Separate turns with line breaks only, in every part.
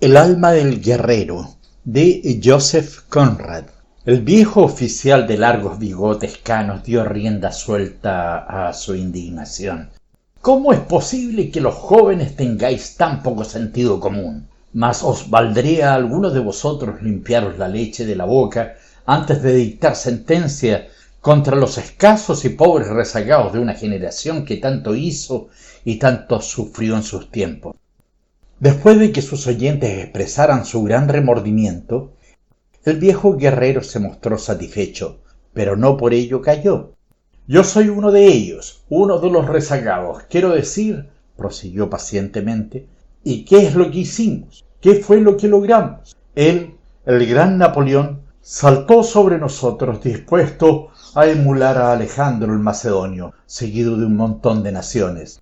El alma del guerrero de Joseph Conrad. El viejo oficial de largos bigotes canos dio rienda suelta a su indignación. ¿Cómo es posible que los jóvenes tengáis tan poco sentido común? Mas os valdría a alguno de vosotros limpiaros la leche de la boca antes de dictar sentencia contra los escasos y pobres rezagados de una generación que tanto hizo y tanto sufrió en sus tiempos. Después de que sus oyentes expresaran su gran remordimiento, el viejo guerrero se mostró satisfecho, pero no por ello cayó. Yo soy uno de ellos, uno de los rezagados. Quiero decir, prosiguió pacientemente, ¿y qué es lo que hicimos? ¿Qué fue lo que logramos? Él, el gran Napoleón, saltó sobre nosotros dispuesto a emular a Alejandro el Macedonio, seguido de un montón de naciones.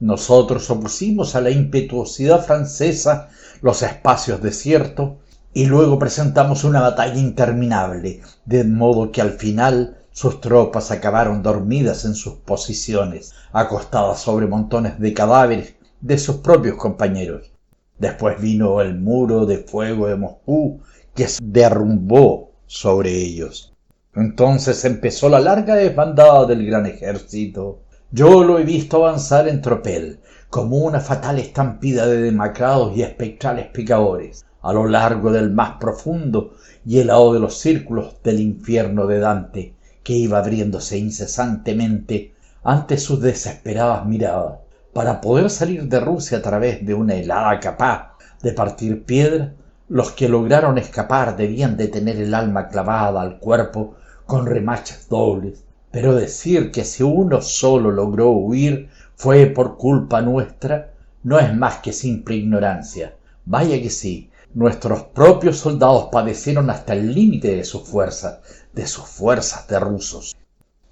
Nosotros opusimos a la impetuosidad francesa los espacios desiertos y luego presentamos una batalla interminable, de modo que al final sus tropas acabaron dormidas en sus posiciones, acostadas sobre montones de cadáveres de sus propios compañeros. Después vino el muro de fuego de Moscú que se derrumbó sobre ellos. Entonces empezó la larga desbandada del gran ejército yo lo he visto avanzar en tropel, como una fatal estampida de demacrados y espectrales picadores, a lo largo del más profundo y helado de los círculos del infierno de Dante, que iba abriéndose incesantemente ante sus desesperadas miradas, para poder salir de Rusia a través de una helada capaz de partir piedra, los que lograron escapar debían de tener el alma clavada al cuerpo con remachas dobles, pero decir que si uno solo logró huir fue por culpa nuestra no es más que simple ignorancia. Vaya que sí, nuestros propios soldados padecieron hasta el límite de sus fuerzas, de sus fuerzas de rusos.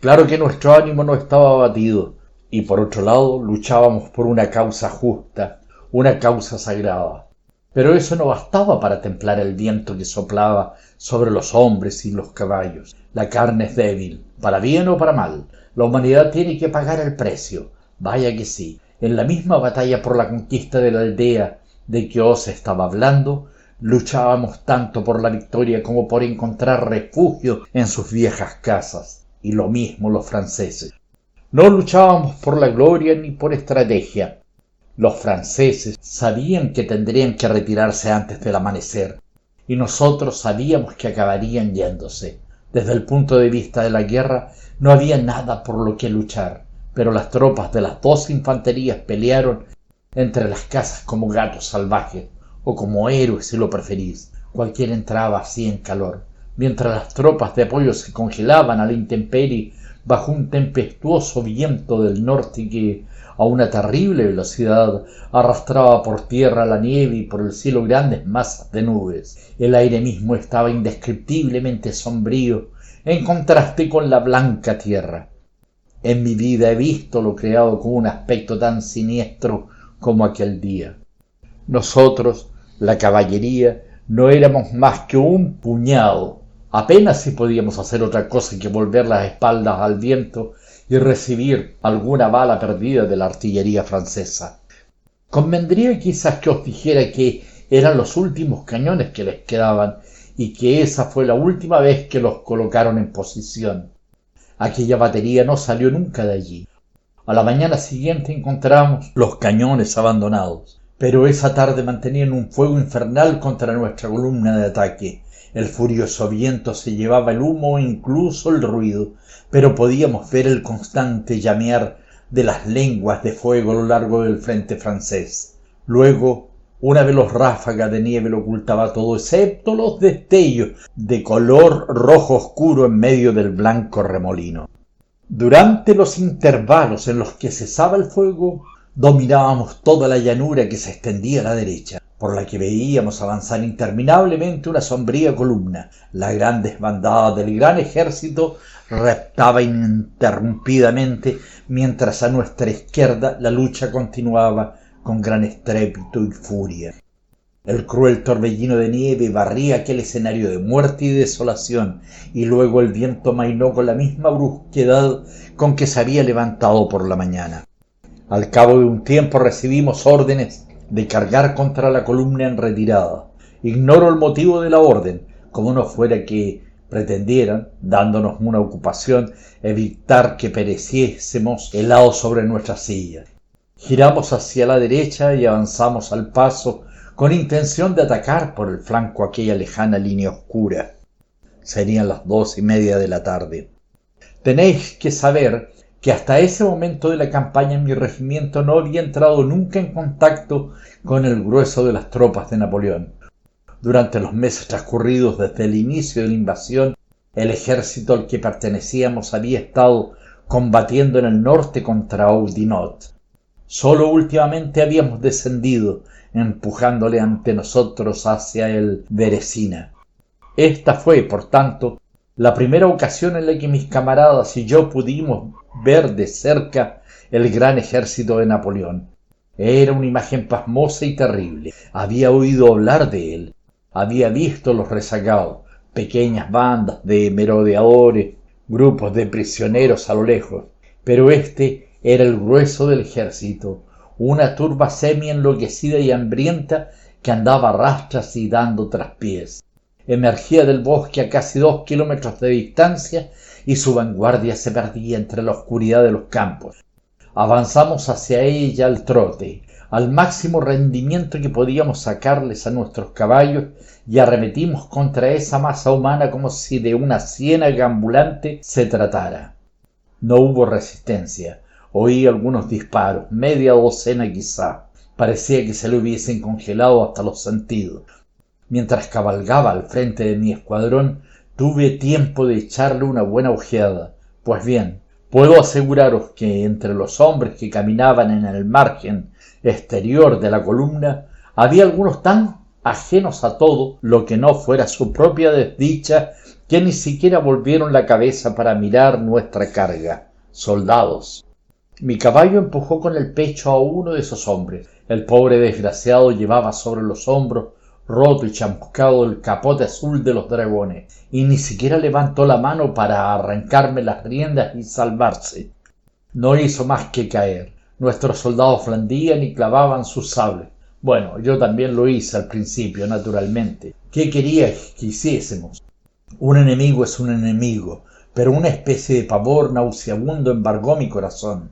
Claro que nuestro ánimo no estaba abatido, y por otro lado luchábamos por una causa justa, una causa sagrada. Pero eso no bastaba para templar el viento que soplaba sobre los hombres y los caballos. La carne es débil, para bien o para mal. La humanidad tiene que pagar el precio. Vaya que sí. En la misma batalla por la conquista de la aldea de que os estaba hablando, luchábamos tanto por la victoria como por encontrar refugio en sus viejas casas. Y lo mismo los franceses. No luchábamos por la gloria ni por estrategia. Los franceses sabían que tendrían que retirarse antes del amanecer, y nosotros sabíamos que acabarían yéndose. Desde el punto de vista de la guerra no había nada por lo que luchar, pero las tropas de las dos infanterías pelearon entre las casas como gatos salvajes, o como héroes si lo preferís. Cualquiera entraba así en calor, mientras las tropas de apoyo se congelaban a la intemperie bajo un tempestuoso viento del norte que a una terrible velocidad arrastraba por tierra la nieve y por el cielo grandes masas de nubes. El aire mismo estaba indescriptiblemente sombrío en contraste con la blanca tierra. En mi vida he visto lo creado con un aspecto tan siniestro como aquel día. Nosotros, la caballería, no éramos más que un puñado. Apenas si podíamos hacer otra cosa que volver las espaldas al viento y recibir alguna bala perdida de la artillería francesa. Convendría quizás que os dijera que eran los últimos cañones que les quedaban y que esa fue la última vez que los colocaron en posición. Aquella batería no salió nunca de allí. A la mañana siguiente encontramos los cañones abandonados, pero esa tarde mantenían un fuego infernal contra nuestra columna de ataque. El furioso viento se llevaba el humo e incluso el ruido, pero podíamos ver el constante llamear de las lenguas de fuego a lo largo del frente francés. Luego, una veloz ráfaga de nieve lo ocultaba todo, excepto los destellos de color rojo oscuro en medio del blanco remolino. Durante los intervalos en los que cesaba el fuego, dominábamos toda la llanura que se extendía a la derecha por la que veíamos avanzar interminablemente una sombría columna. La gran desbandada del gran ejército reptaba ininterrumpidamente, mientras a nuestra izquierda la lucha continuaba con gran estrépito y furia. El cruel torbellino de nieve barría aquel escenario de muerte y desolación, y luego el viento mainó con la misma brusquedad con que se había levantado por la mañana. Al cabo de un tiempo recibimos órdenes de cargar contra la columna en retirada. Ignoro el motivo de la orden, como no fuera que pretendieran, dándonos una ocupación, evitar que pereciésemos helados sobre nuestras sillas. Giramos hacia la derecha y avanzamos al paso con intención de atacar por el flanco aquella lejana línea oscura. Serían las dos y media de la tarde. Tenéis que saber que hasta ese momento de la campaña mi regimiento no había entrado nunca en contacto con el grueso de las tropas de Napoleón. Durante los meses transcurridos desde el inicio de la invasión, el ejército al que pertenecíamos había estado combatiendo en el norte contra Oudinot. Solo últimamente habíamos descendido, empujándole ante nosotros hacia el Beresina. Esta fue, por tanto, la primera ocasión en la que mis camaradas y yo pudimos ver de cerca el gran ejército de Napoleón. Era una imagen pasmosa y terrible. Había oído hablar de él. Había visto los rezagados, pequeñas bandas de merodeadores, grupos de prisioneros a lo lejos. Pero este era el grueso del ejército, una turba semi enloquecida y hambrienta que andaba rastras y dando traspiés emergía del bosque a casi dos kilómetros de distancia y su vanguardia se perdía entre la oscuridad de los campos. Avanzamos hacia ella al trote, al máximo rendimiento que podíamos sacarles a nuestros caballos y arremetimos contra esa masa humana como si de una ciénaga ambulante se tratara. No hubo resistencia. Oí algunos disparos, media docena quizá. Parecía que se le hubiesen congelado hasta los sentidos. Mientras cabalgaba al frente de mi escuadrón, tuve tiempo de echarle una buena ojeada. Pues bien, puedo aseguraros que entre los hombres que caminaban en el margen exterior de la columna había algunos tan ajenos a todo lo que no fuera su propia desdicha que ni siquiera volvieron la cabeza para mirar nuestra carga. Soldados. Mi caballo empujó con el pecho a uno de esos hombres. El pobre desgraciado llevaba sobre los hombros roto y chamuscado el capote azul de los dragones, y ni siquiera levantó la mano para arrancarme las riendas y salvarse. No hizo más que caer. Nuestros soldados flandían y clavaban sus sables. Bueno, yo también lo hice al principio, naturalmente. ¿Qué quería que hiciésemos? Un enemigo es un enemigo, pero una especie de pavor nauseabundo embargó mi corazón.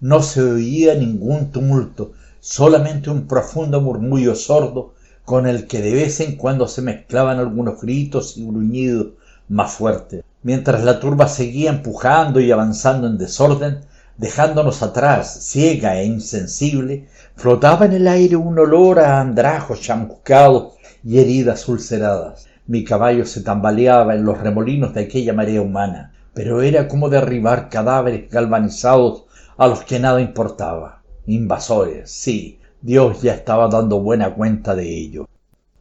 No se oía ningún tumulto, solamente un profundo murmullo sordo con el que de vez en cuando se mezclaban algunos gritos y gruñidos más fuertes, mientras la turba seguía empujando y avanzando en desorden, dejándonos atrás, ciega e insensible, flotaba en el aire un olor a andrajos chamuscados y heridas ulceradas. Mi caballo se tambaleaba en los remolinos de aquella marea humana, pero era como derribar cadáveres galvanizados a los que nada importaba. Invasores, sí, Dios ya estaba dando buena cuenta de ello.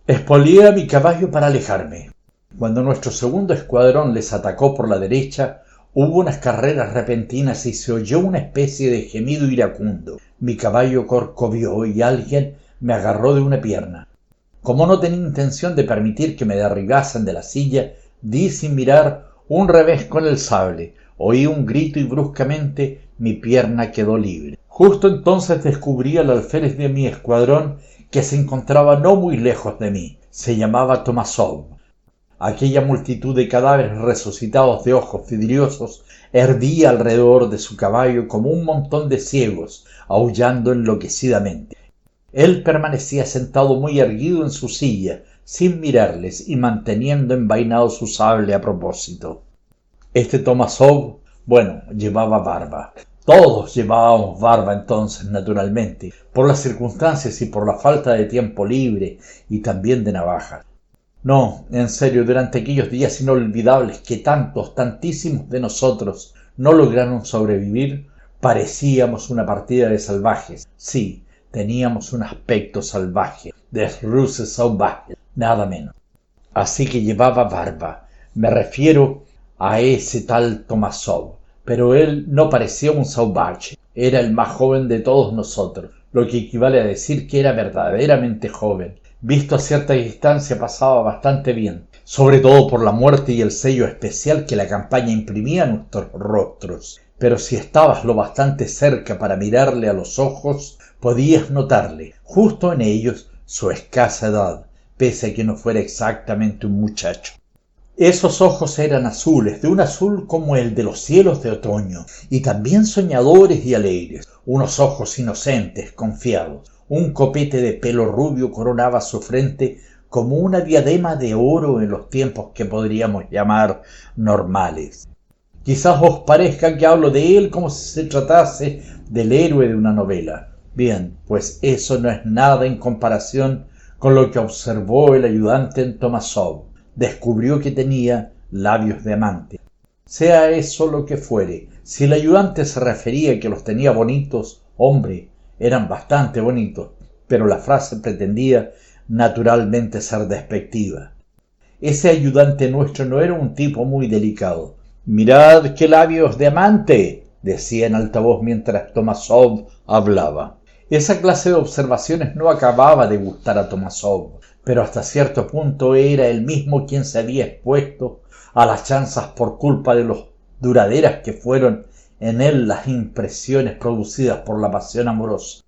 Espolié a mi caballo para alejarme. Cuando nuestro segundo escuadrón les atacó por la derecha, hubo unas carreras repentinas y se oyó una especie de gemido iracundo. Mi caballo corcovió y alguien me agarró de una pierna. Como no tenía intención de permitir que me derribasen de la silla, di sin mirar un revés con el sable. Oí un grito y bruscamente mi pierna quedó libre. Justo entonces descubrí al alférez de mi escuadrón que se encontraba no muy lejos de mí. Se llamaba Tomasov. Aquella multitud de cadáveres resucitados de ojos vidriosos hervía alrededor de su caballo como un montón de ciegos, aullando enloquecidamente. Él permanecía sentado muy erguido en su silla, sin mirarles y manteniendo envainado su sable a propósito. Este Tomasov, bueno, llevaba barba. Todos llevábamos barba entonces, naturalmente, por las circunstancias y por la falta de tiempo libre y también de navajas. No, en serio, durante aquellos días inolvidables que tantos, tantísimos de nosotros no lograron sobrevivir, parecíamos una partida de salvajes. Sí, teníamos un aspecto salvaje, de ruses salvajes, nada menos. Así que llevaba barba. Me refiero a ese tal Tomasov pero él no parecía un salvaje, era el más joven de todos nosotros, lo que equivale a decir que era verdaderamente joven. Visto a cierta distancia pasaba bastante bien, sobre todo por la muerte y el sello especial que la campaña imprimía en nuestros rostros. Pero si estabas lo bastante cerca para mirarle a los ojos, Podías notarle, justo en ellos, su escasa edad, pese a que no fuera exactamente un muchacho. Esos ojos eran azules, de un azul como el de los cielos de otoño, y también soñadores y alegres, unos ojos inocentes, confiados. Un copete de pelo rubio coronaba su frente como una diadema de oro en los tiempos que podríamos llamar normales. Quizás os parezca que hablo de él como si se tratase del héroe de una novela. Bien, pues eso no es nada en comparación con lo que observó el ayudante en Tomasov descubrió que tenía labios de amante. Sea eso lo que fuere, si el ayudante se refería que los tenía bonitos, hombre, eran bastante bonitos, pero la frase pretendía naturalmente ser despectiva. Ese ayudante nuestro no era un tipo muy delicado. Mirad qué labios de amante, decía en altavoz mientras Tomasov hablaba. Esa clase de observaciones no acababa de gustar a Tomasov pero hasta cierto punto era él mismo quien se había expuesto a las chanzas por culpa de los duraderas que fueron en él las impresiones producidas por la pasión amorosa.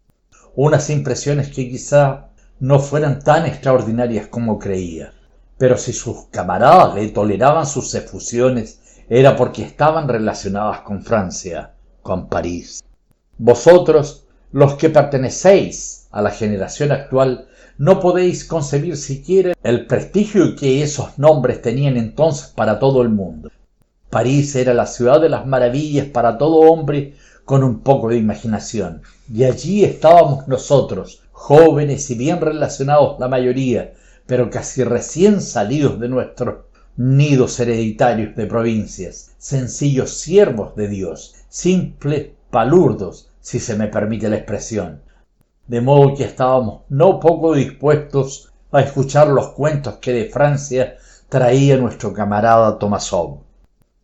Unas impresiones que quizá no fueran tan extraordinarias como creía. Pero si sus camaradas le toleraban sus efusiones, era porque estaban relacionadas con Francia, con París. Vosotros, los que pertenecéis a la generación actual, no podéis concebir siquiera el prestigio que esos nombres tenían entonces para todo el mundo. París era la ciudad de las maravillas para todo hombre con un poco de imaginación. Y allí estábamos nosotros, jóvenes y bien relacionados la mayoría, pero casi recién salidos de nuestros nidos hereditarios de provincias, sencillos siervos de Dios, simples palurdos, si se me permite la expresión, de modo que estábamos no poco dispuestos a escuchar los cuentos que de Francia traía nuestro camarada Tomasov.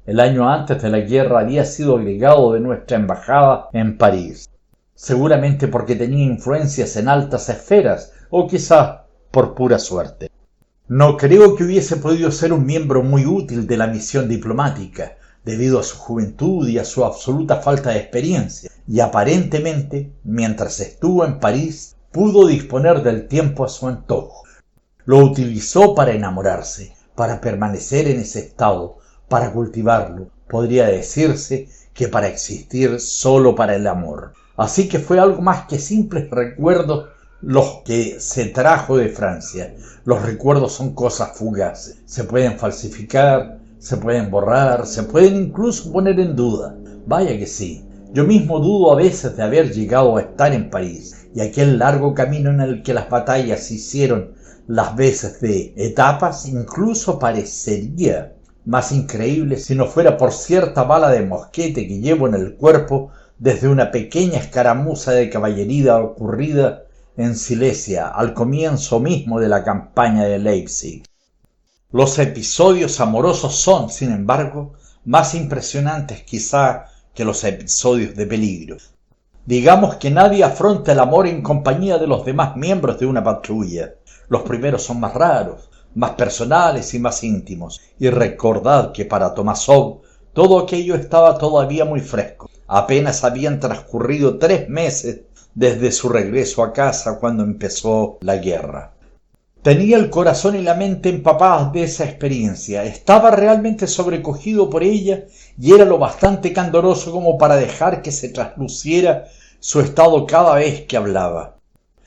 El año antes de la guerra había sido agregado de nuestra embajada en París, seguramente porque tenía influencias en altas esferas o quizás por pura suerte. No creo que hubiese podido ser un miembro muy útil de la misión diplomática, debido a su juventud y a su absoluta falta de experiencia, y aparentemente, mientras estuvo en París, pudo disponer del tiempo a su antojo. Lo utilizó para enamorarse, para permanecer en ese estado, para cultivarlo, podría decirse que para existir solo para el amor. Así que fue algo más que simples recuerdos los que se trajo de Francia. Los recuerdos son cosas fugaces, se pueden falsificar, se pueden borrar, se pueden incluso poner en duda. Vaya que sí. Yo mismo dudo a veces de haber llegado a estar en París y aquel largo camino en el que las batallas se hicieron las veces de etapas incluso parecería más increíble si no fuera por cierta bala de mosquete que llevo en el cuerpo desde una pequeña escaramuza de caballería ocurrida en Silesia al comienzo mismo de la campaña de Leipzig. Los episodios amorosos son, sin embargo, más impresionantes quizá que los episodios de peligro. Digamos que nadie afronta el amor en compañía de los demás miembros de una patrulla. Los primeros son más raros, más personales y más íntimos. Y recordad que para Tomasov todo aquello estaba todavía muy fresco. Apenas habían transcurrido tres meses desde su regreso a casa cuando empezó la guerra. Tenía el corazón y la mente empapadas de esa experiencia. Estaba realmente sobrecogido por ella y era lo bastante candoroso como para dejar que se trasluciera su estado cada vez que hablaba.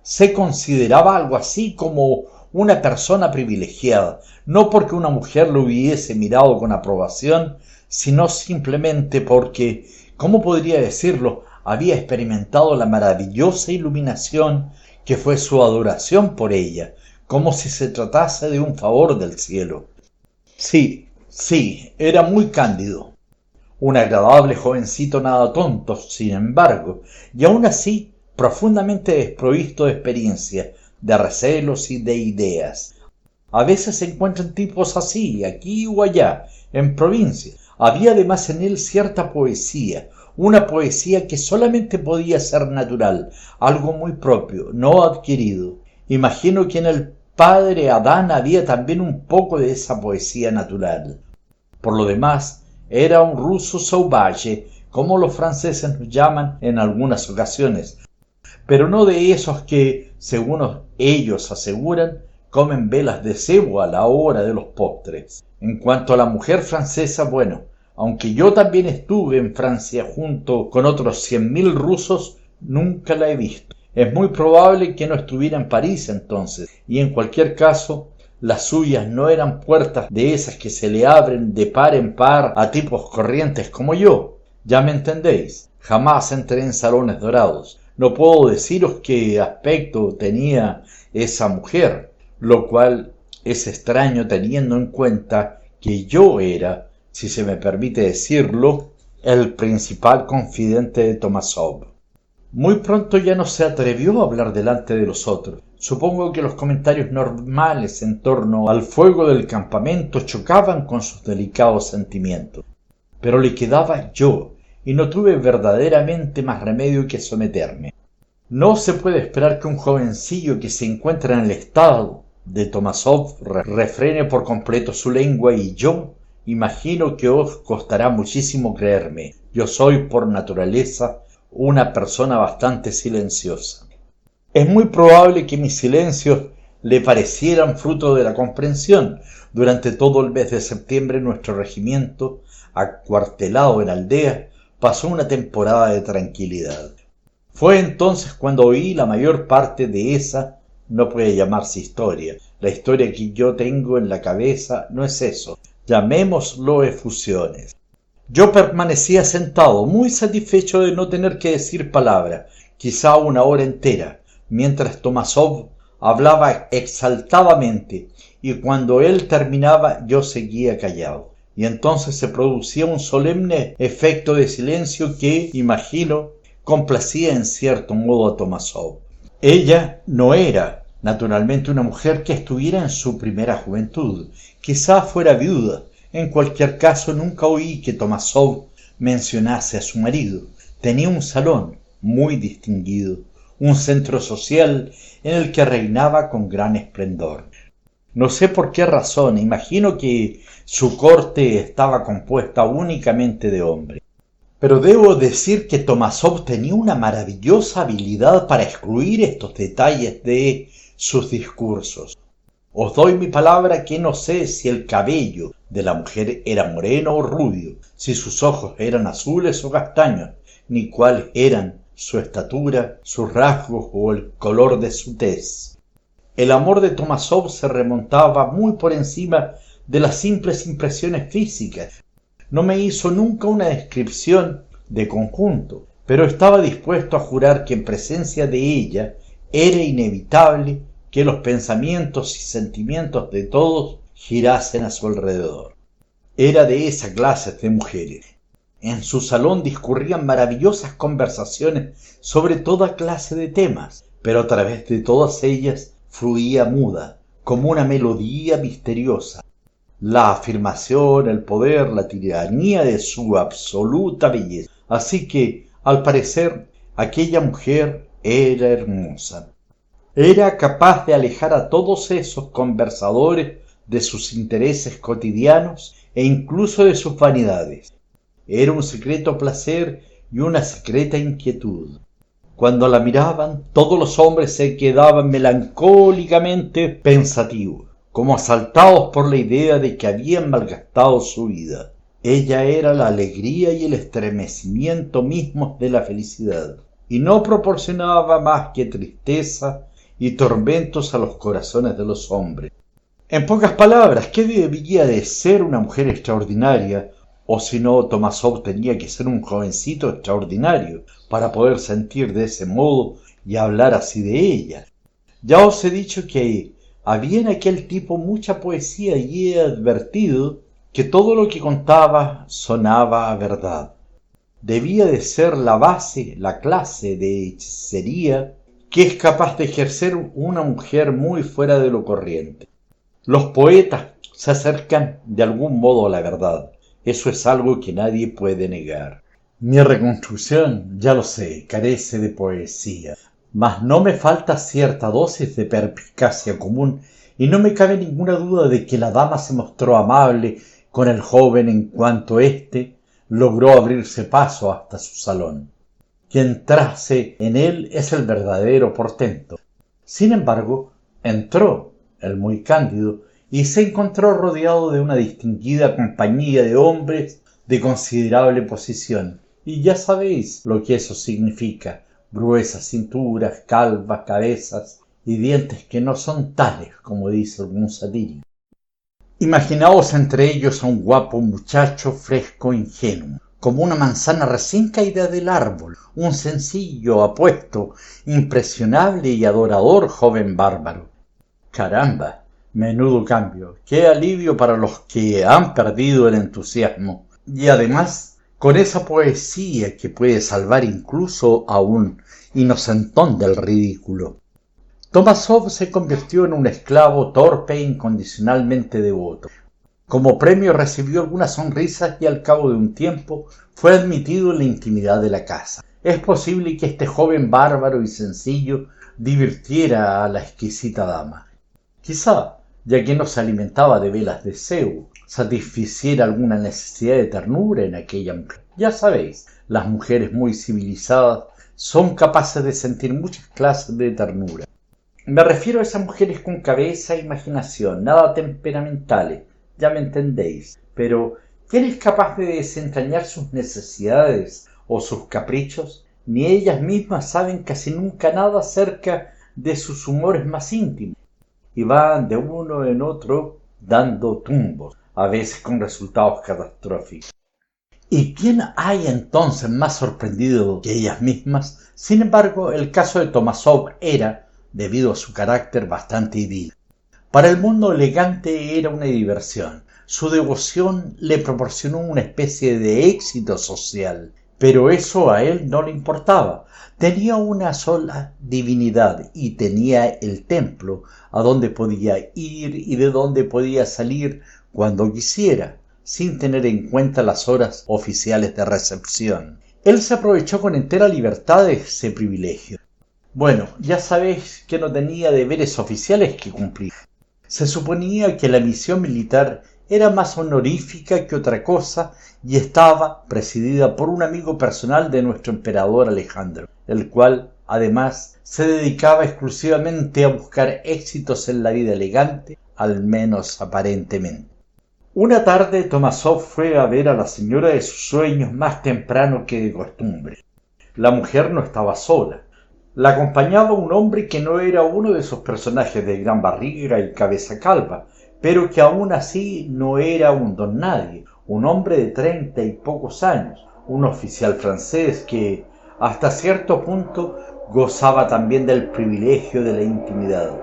Se consideraba algo así como una persona privilegiada, no porque una mujer lo hubiese mirado con aprobación, sino simplemente porque, ¿cómo podría decirlo?, había experimentado la maravillosa iluminación que fue su adoración por ella, como si se tratase de un favor del cielo. Sí, sí, era muy cándido. Un agradable jovencito nada tonto, sin embargo, y aún así profundamente desprovisto de experiencia, de recelos y de ideas. A veces se encuentran tipos así, aquí o allá, en provincia. Había además en él cierta poesía, una poesía que solamente podía ser natural, algo muy propio, no adquirido. Imagino que en el padre Adán había también un poco de esa poesía natural. Por lo demás, era un ruso sauvage, como los franceses llaman en algunas ocasiones, pero no de esos que, según ellos aseguran, comen velas de cebo a la hora de los postres. En cuanto a la mujer francesa, bueno, aunque yo también estuve en Francia junto con otros cien mil rusos, nunca la he visto. Es muy probable que no estuviera en París entonces, y en cualquier caso, las suyas no eran puertas de esas que se le abren de par en par a tipos corrientes como yo. Ya me entendéis. Jamás entré en salones dorados. No puedo deciros qué aspecto tenía esa mujer, lo cual es extraño teniendo en cuenta que yo era, si se me permite decirlo, el principal confidente de Tomasov. Muy pronto ya no se atrevió a hablar delante de los otros. Supongo que los comentarios normales en torno al fuego del campamento chocaban con sus delicados sentimientos. Pero le quedaba yo, y no tuve verdaderamente más remedio que someterme. No se puede esperar que un jovencillo que se encuentra en el estado de Tomasov refrene por completo su lengua y yo imagino que os costará muchísimo creerme. Yo soy por naturaleza una persona bastante silenciosa. Es muy probable que mis silencios le parecieran fruto de la comprensión. Durante todo el mes de septiembre nuestro regimiento, acuartelado en aldea, pasó una temporada de tranquilidad. Fue entonces cuando oí la mayor parte de esa no puede llamarse historia. La historia que yo tengo en la cabeza no es eso. Llamémoslo efusiones. Yo permanecía sentado, muy satisfecho de no tener que decir palabra, quizá una hora entera, mientras Tomasov hablaba exaltadamente, y cuando él terminaba yo seguía callado. Y entonces se producía un solemne efecto de silencio que, imagino, complacía en cierto modo a Tomasov. Ella no era Naturalmente una mujer que estuviera en su primera juventud, quizá fuera viuda. En cualquier caso nunca oí que Tomasov mencionase a su marido. Tenía un salón muy distinguido, un centro social en el que reinaba con gran esplendor. No sé por qué razón, imagino que su corte estaba compuesta únicamente de hombres. Pero debo decir que Tomasov tenía una maravillosa habilidad para excluir estos detalles de sus discursos. Os doy mi palabra que no sé si el cabello de la mujer era moreno o rubio, si sus ojos eran azules o castaños, ni cuál eran su estatura, sus rasgos o el color de su tez. El amor de Tomasov se remontaba muy por encima de las simples impresiones físicas. No me hizo nunca una descripción de conjunto, pero estaba dispuesto a jurar que en presencia de ella era inevitable que los pensamientos y sentimientos de todos girasen a su alrededor. Era de esa clase de mujeres. En su salón discurrían maravillosas conversaciones sobre toda clase de temas, pero a través de todas ellas fluía muda, como una melodía misteriosa, la afirmación, el poder, la tiranía de su absoluta belleza. Así que, al parecer, aquella mujer era hermosa era capaz de alejar a todos esos conversadores de sus intereses cotidianos e incluso de sus vanidades. Era un secreto placer y una secreta inquietud. Cuando la miraban, todos los hombres se quedaban melancólicamente pensativos, como asaltados por la idea de que habían malgastado su vida. Ella era la alegría y el estremecimiento mismos de la felicidad, y no proporcionaba más que tristeza y tormentos a los corazones de los hombres. En pocas palabras, ¿qué debía de ser una mujer extraordinaria? O si no, Tomasov tenía que ser un jovencito extraordinario para poder sentir de ese modo y hablar así de ella. Ya os he dicho que había en aquel tipo mucha poesía y he advertido que todo lo que contaba sonaba a verdad. Debía de ser la base, la clase de hechicería que es capaz de ejercer una mujer muy fuera de lo corriente. Los poetas se acercan de algún modo a la verdad. Eso es algo que nadie puede negar. Mi reconstrucción, ya lo sé, carece de poesía, mas no me falta cierta dosis de perspicacia común y no me cabe ninguna duda de que la dama se mostró amable con el joven en cuanto éste logró abrirse paso hasta su salón. que entrase en él es el verdadero portento. Sin embargo, entró el muy cándido y se encontró rodeado de una distinguida compañía de hombres de considerable posición. Y ya sabéis lo que eso significa. Gruesas cinturas, calvas cabezas y dientes que no son tales como dice algún satírico. Imaginaos entre ellos a un guapo muchacho fresco, ingenuo, como una manzana recién caída del árbol, un sencillo, apuesto, impresionable y adorador joven bárbaro. Caramba, menudo cambio, qué alivio para los que han perdido el entusiasmo. Y además, con esa poesía que puede salvar incluso a un inocentón del ridículo. Tomasov se convirtió en un esclavo torpe e incondicionalmente devoto. Como premio recibió algunas sonrisas y al cabo de un tiempo fue admitido en la intimidad de la casa. Es posible que este joven bárbaro y sencillo divirtiera a la exquisita dama. Quizá, ya que no se alimentaba de velas de Zeus, satisficiera alguna necesidad de ternura en aquella mujer. Ya sabéis, las mujeres muy civilizadas son capaces de sentir muchas clases de ternura. Me refiero a esas mujeres con cabeza e imaginación, nada temperamentales, ya me entendéis, pero ¿quién es capaz de desentrañar sus necesidades o sus caprichos? Ni ellas mismas saben casi nunca nada acerca de sus humores más íntimos, y de uno en otro dando tumbos, a veces con resultados catastróficos. ¿Y quién hay entonces más sorprendido que ellas mismas? Sin embargo, el caso de Tomasov era, debido a su carácter bastante idílico, para el mundo elegante era una diversión. Su devoción le proporcionó una especie de éxito social, pero eso a él no le importaba. Tenía una sola divinidad y tenía el templo a donde podía ir y de donde podía salir cuando quisiera, sin tener en cuenta las horas oficiales de recepción. Él se aprovechó con entera libertad de ese privilegio. Bueno, ya sabéis que no tenía deberes oficiales que cumplir. Se suponía que la misión militar era más honorífica que otra cosa y estaba presidida por un amigo personal de nuestro emperador Alejandro, el cual, además, se dedicaba exclusivamente a buscar éxitos en la vida elegante, al menos aparentemente. Una tarde Tomasov fue a ver a la señora de sus sueños más temprano que de costumbre. La mujer no estaba sola la acompañaba un hombre que no era uno de esos personajes de gran barriga y cabeza calva, pero que aún así no era un don nadie, un hombre de treinta y pocos años, un oficial francés que, hasta cierto punto, gozaba también del privilegio de la intimidad.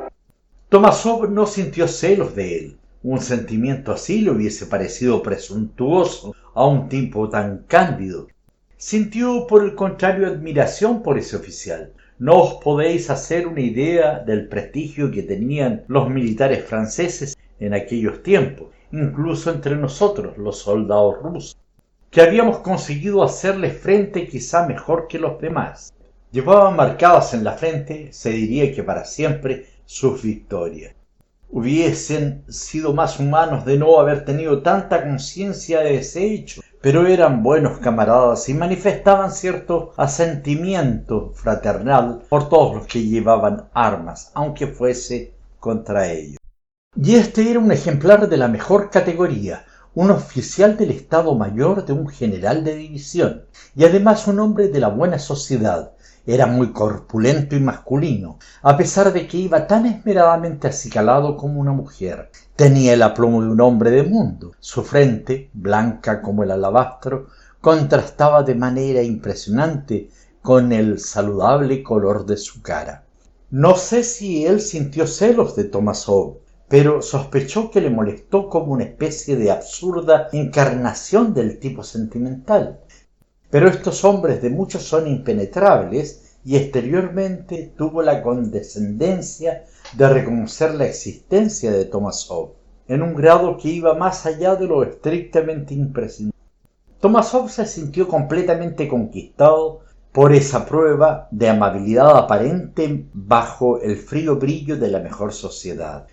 Tomasov no sintió celos de él. Un sentimiento así le hubiese parecido presuntuoso a un tipo tan cándido. Sintió, por el contrario, admiración por ese oficial, no os podéis hacer una idea del prestigio que tenían los militares franceses en aquellos tiempos, incluso entre nosotros, los soldados rusos, que habíamos conseguido hacerles frente quizá mejor que los demás. Llevaban marcadas en la frente, se diría que para siempre, sus victorias. Hubiesen sido más humanos de no haber tenido tanta conciencia de ese hecho, pero eran buenos camaradas y manifestaban cierto asentimiento fraternal por todos los que llevaban armas, aunque fuese contra ellos. Y este era un ejemplar de la mejor categoría, un oficial del Estado Mayor de un general de división, y además un hombre de la buena sociedad, era muy corpulento y masculino, a pesar de que iba tan esmeradamente acicalado como una mujer. Tenía el aplomo de un hombre de mundo. Su frente, blanca como el alabastro, contrastaba de manera impresionante con el saludable color de su cara. No sé si él sintió celos de Tomasov, pero sospechó que le molestó como una especie de absurda encarnación del tipo sentimental. Pero estos hombres de muchos son impenetrables y exteriormente tuvo la condescendencia de reconocer la existencia de Tomasov en un grado que iba más allá de lo estrictamente imprescindible. Tomasov se sintió completamente conquistado por esa prueba de amabilidad aparente bajo el frío brillo de la mejor sociedad.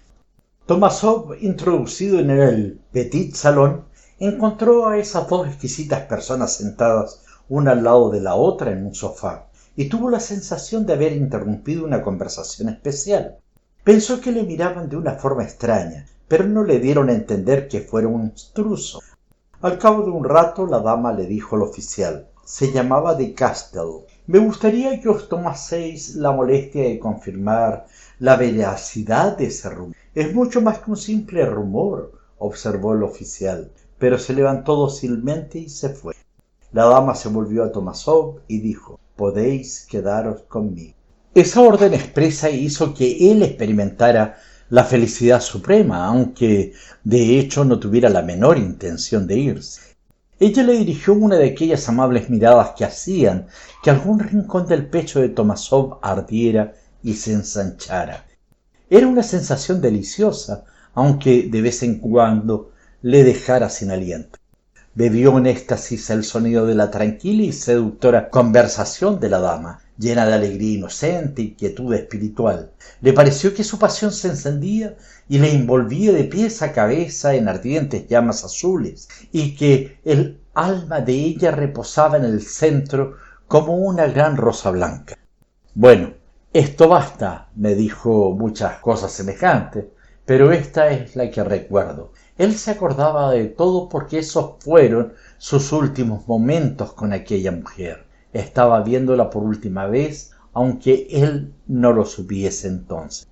Tomasov, introducido en el petit salón, encontró a esas dos exquisitas personas sentadas una al lado de la otra en un sofá, y tuvo la sensación de haber interrumpido una conversación especial. Pensó que le miraban de una forma extraña, pero no le dieron a entender que fuera un intruso. Al cabo de un rato la dama le dijo al oficial se llamaba de Castle. Me gustaría que os tomaseis la molestia de confirmar la veracidad de ese rumor. Es mucho más que un simple rumor, observó el oficial, pero se levantó dócilmente y se fue. La dama se volvió a Tomasov y dijo Podéis quedaros conmigo. Esa orden expresa hizo que él experimentara la felicidad suprema, aunque de hecho no tuviera la menor intención de irse. Ella le dirigió una de aquellas amables miradas que hacían que algún rincón del pecho de Tomasov ardiera y se ensanchara. Era una sensación deliciosa, aunque de vez en cuando le dejara sin aliento. Bebió en éxtasis el sonido de la tranquila y seductora conversación de la dama, llena de alegría inocente y quietud espiritual. Le pareció que su pasión se encendía y le envolvía de pies a cabeza en ardientes llamas azules, y que el alma de ella reposaba en el centro como una gran rosa blanca. Bueno, esto basta, me dijo muchas cosas semejantes, pero esta es la que recuerdo. Él se acordaba de todo porque esos fueron sus últimos momentos con aquella mujer. Estaba viéndola por última vez, aunque él no lo supiese entonces.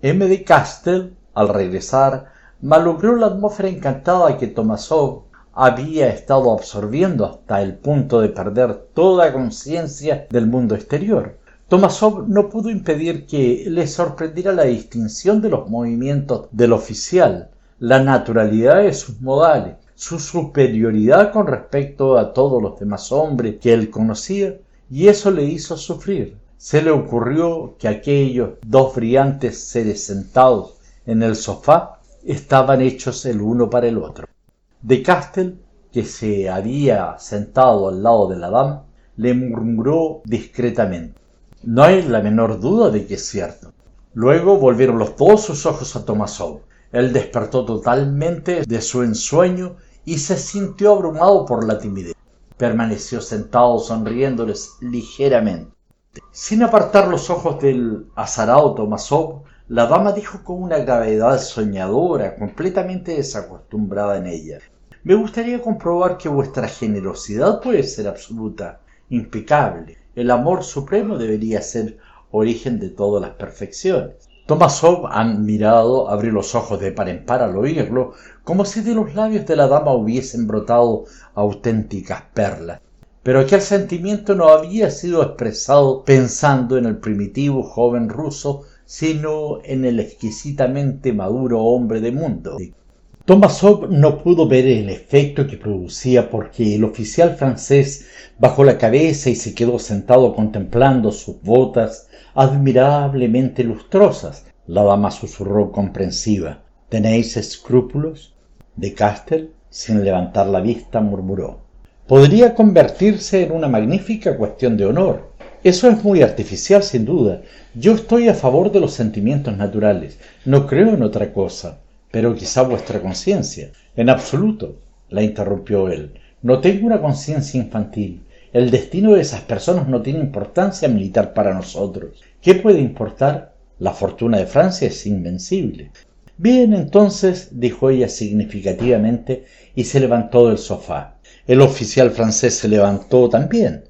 M. de Castel, al regresar, malogró la atmósfera encantada que Tomasov había estado absorbiendo hasta el punto de perder toda conciencia del mundo exterior. Tomasov no pudo impedir que le sorprendiera la distinción de los movimientos del oficial, la naturalidad de sus modales, su superioridad con respecto a todos los demás hombres que él conocía, y eso le hizo sufrir. Se le ocurrió que aquellos dos brillantes seres sentados en el sofá estaban hechos el uno para el otro. De Castel, que se había sentado al lado de la dama, le murmuró discretamente No hay la menor duda de que es cierto. Luego volvieron los dos sus ojos a Tomasov. Él despertó totalmente de su ensueño y se sintió abrumado por la timidez. Permaneció sentado sonriéndoles ligeramente. Sin apartar los ojos del azarado Tomasov, la dama dijo con una gravedad soñadora, completamente desacostumbrada en ella. Me gustaría comprobar que vuestra generosidad puede ser absoluta, impecable. El amor supremo debería ser origen de todas las perfecciones. Tomasov, admirado, abrió los ojos de par en par al oírlo, como si de los labios de la dama hubiesen brotado auténticas perlas. Pero aquel sentimiento no había sido expresado pensando en el primitivo joven ruso, sino en el exquisitamente maduro hombre de mundo. Tomasov no pudo ver el efecto que producía porque el oficial francés bajó la cabeza y se quedó sentado contemplando sus botas admirablemente lustrosas. La dama susurró comprensiva. ¿Tenéis escrúpulos? De Castel, sin levantar la vista, murmuró. Podría convertirse en una magnífica cuestión de honor. Eso es muy artificial, sin duda. Yo estoy a favor de los sentimientos naturales. No creo en otra cosa. Pero quizá vuestra conciencia. En absoluto, la interrumpió él. No tengo una conciencia infantil. El destino de esas personas no tiene importancia militar para nosotros. ¿Qué puede importar? La fortuna de Francia es invencible. Bien, entonces, dijo ella significativamente y se levantó del sofá. El oficial francés se levantó también.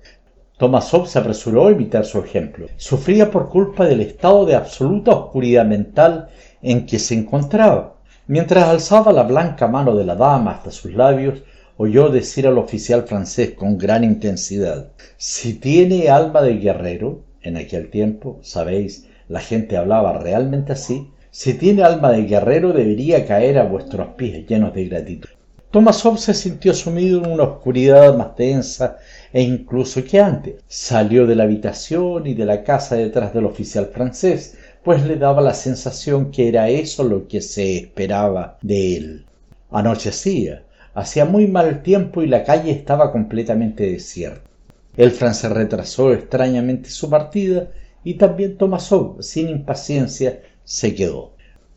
Tomasov se apresuró a imitar su ejemplo. Sufría por culpa del estado de absoluta oscuridad mental en que se encontraba. Mientras alzaba la blanca mano de la dama hasta sus labios, oyó decir al oficial francés con gran intensidad Si tiene alma de guerrero, en aquel tiempo, sabéis, la gente hablaba realmente así, si tiene alma de guerrero debería caer a vuestros pies llenos de gratitud. Tomasov se sintió sumido en una oscuridad más densa e incluso que antes. Salió de la habitación y de la casa detrás del oficial francés, pues le daba la sensación que era eso lo que se esperaba de él. Anochecía, Hacía muy mal tiempo y la calle estaba completamente desierta. El francés retrasó extrañamente su partida y también Tomasov, sin impaciencia, se quedó.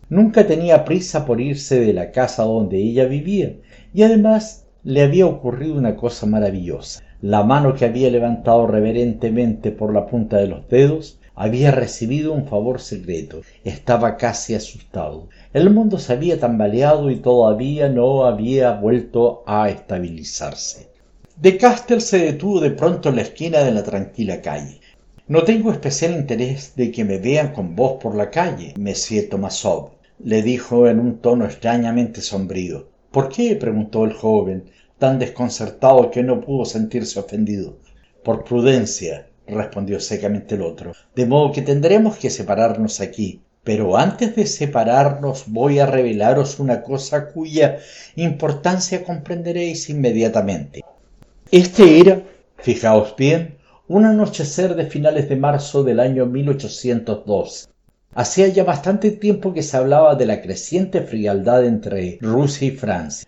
Nunca tenía prisa por irse de la casa donde ella vivía y además le había ocurrido una cosa maravillosa. La mano que había levantado reverentemente por la punta de los dedos había recibido un favor secreto. Estaba casi asustado. El mundo se había tambaleado y todavía no había vuelto a estabilizarse. De Castel se detuvo de pronto en la esquina de la tranquila calle. No tengo especial interés de que me vean con vos por la calle, Monsieur Tomasov, le dijo en un tono extrañamente sombrío. ¿Por qué? preguntó el joven, tan desconcertado que no pudo sentirse ofendido. Por prudencia, respondió secamente el otro. De modo que tendremos que separarnos aquí. Pero antes de separarnos voy a revelaros una cosa cuya importancia comprenderéis inmediatamente. Este era, fijaos bien, un anochecer de finales de marzo del año 1802. Hacía ya bastante tiempo que se hablaba de la creciente frialdad entre Rusia y Francia.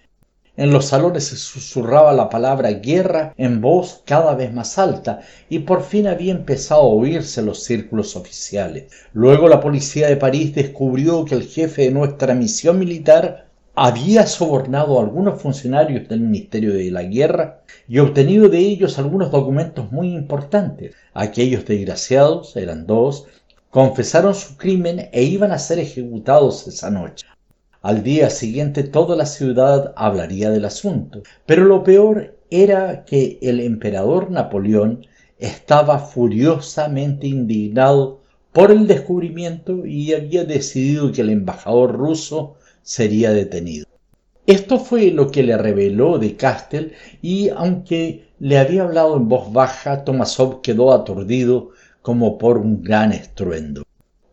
En los salones se susurraba la palabra guerra en voz cada vez más alta y por fin había empezado a oírse los círculos oficiales. Luego la policía de París descubrió que el jefe de nuestra misión militar había sobornado a algunos funcionarios del Ministerio de la Guerra y obtenido de ellos algunos documentos muy importantes. Aquellos desgraciados, eran dos, confesaron su crimen e iban a ser ejecutados esa noche. Al día siguiente toda la ciudad hablaría del asunto, pero lo peor era que el emperador Napoleón estaba furiosamente indignado por el descubrimiento y había decidido que el embajador ruso sería detenido. Esto fue lo que le reveló de Castel y aunque le había hablado en voz baja, Tomasov quedó aturdido como por un gran estruendo.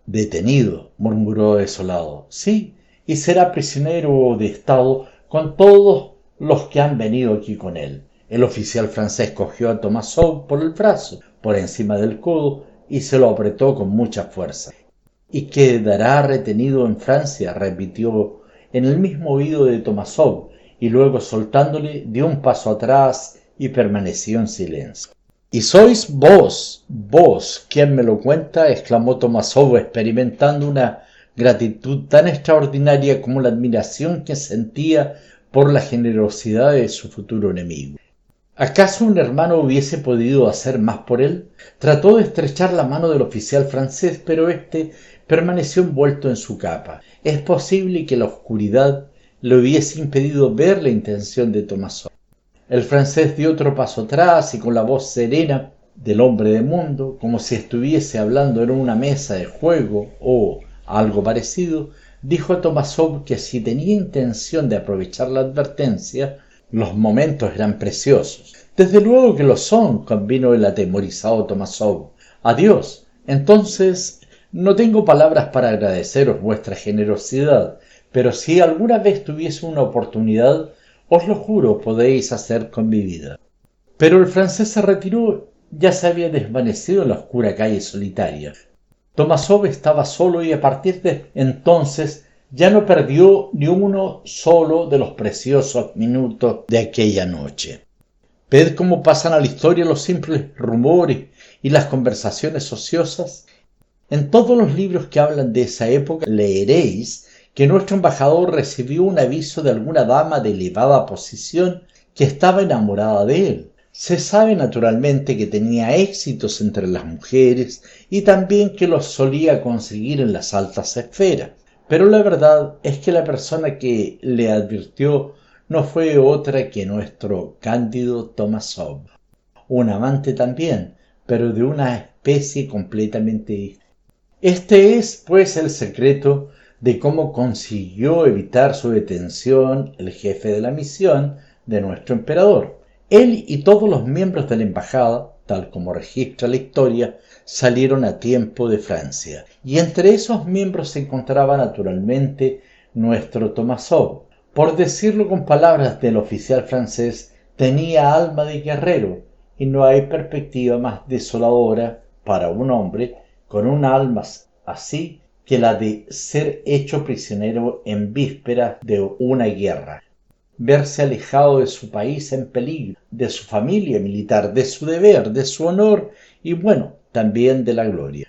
Detenido, murmuró desolado. Sí, y será prisionero de Estado con todos los que han venido aquí con él. El oficial francés cogió a Tomasov por el brazo, por encima del codo, y se lo apretó con mucha fuerza. Y quedará retenido en Francia, repitió en el mismo oído de Tomasov, y luego soltándole dio un paso atrás y permaneció en silencio. Y sois vos, vos, quien me lo cuenta, exclamó Tomasov, experimentando una gratitud tan extraordinaria como la admiración que sentía por la generosidad de su futuro enemigo. ¿Acaso un hermano hubiese podido hacer más por él? Trató de estrechar la mano del oficial francés, pero éste permaneció envuelto en su capa. Es posible que la oscuridad le hubiese impedido ver la intención de Tomasov. El francés dio otro paso atrás y con la voz serena del hombre de mundo, como si estuviese hablando en una mesa de juego o algo parecido, dijo a Tomasov que si tenía intención de aprovechar la advertencia, los momentos eran preciosos. Desde luego que lo son, convino el atemorizado Tomasov. Adiós. Entonces, no tengo palabras para agradeceros vuestra generosidad, pero si alguna vez tuviese una oportunidad, os lo juro, podéis hacer con mi vida. Pero el francés se retiró, ya se había desvanecido en la oscura calle solitaria. Tomasov estaba solo y a partir de entonces ya no perdió ni uno solo de los preciosos minutos de aquella noche. Ved cómo pasan a la historia los simples rumores y las conversaciones ociosas. En todos los libros que hablan de esa época leeréis que nuestro embajador recibió un aviso de alguna dama de elevada posición que estaba enamorada de él. Se sabe naturalmente que tenía éxitos entre las mujeres y también que los solía conseguir en las altas esferas. Pero la verdad es que la persona que le advirtió no fue otra que nuestro Cándido Tomasov, un amante también, pero de una especie completamente diferente. Este es, pues, el secreto de cómo consiguió evitar su detención el jefe de la misión de nuestro emperador. Él y todos los miembros de la embajada, tal como registra la historia, salieron a tiempo de Francia. Y entre esos miembros se encontraba naturalmente nuestro Tomasov. Por decirlo con palabras del oficial francés, tenía alma de guerrero y no hay perspectiva más desoladora para un hombre con un alma así que la de ser hecho prisionero en vísperas de una guerra verse alejado de su país en peligro, de su familia militar, de su deber, de su honor y bueno, también de la gloria.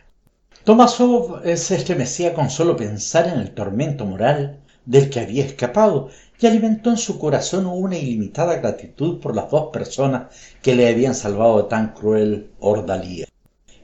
Tomasov se estremecía con solo pensar en el tormento moral del que había escapado y alimentó en su corazón una ilimitada gratitud por las dos personas que le habían salvado de tan cruel ordalía.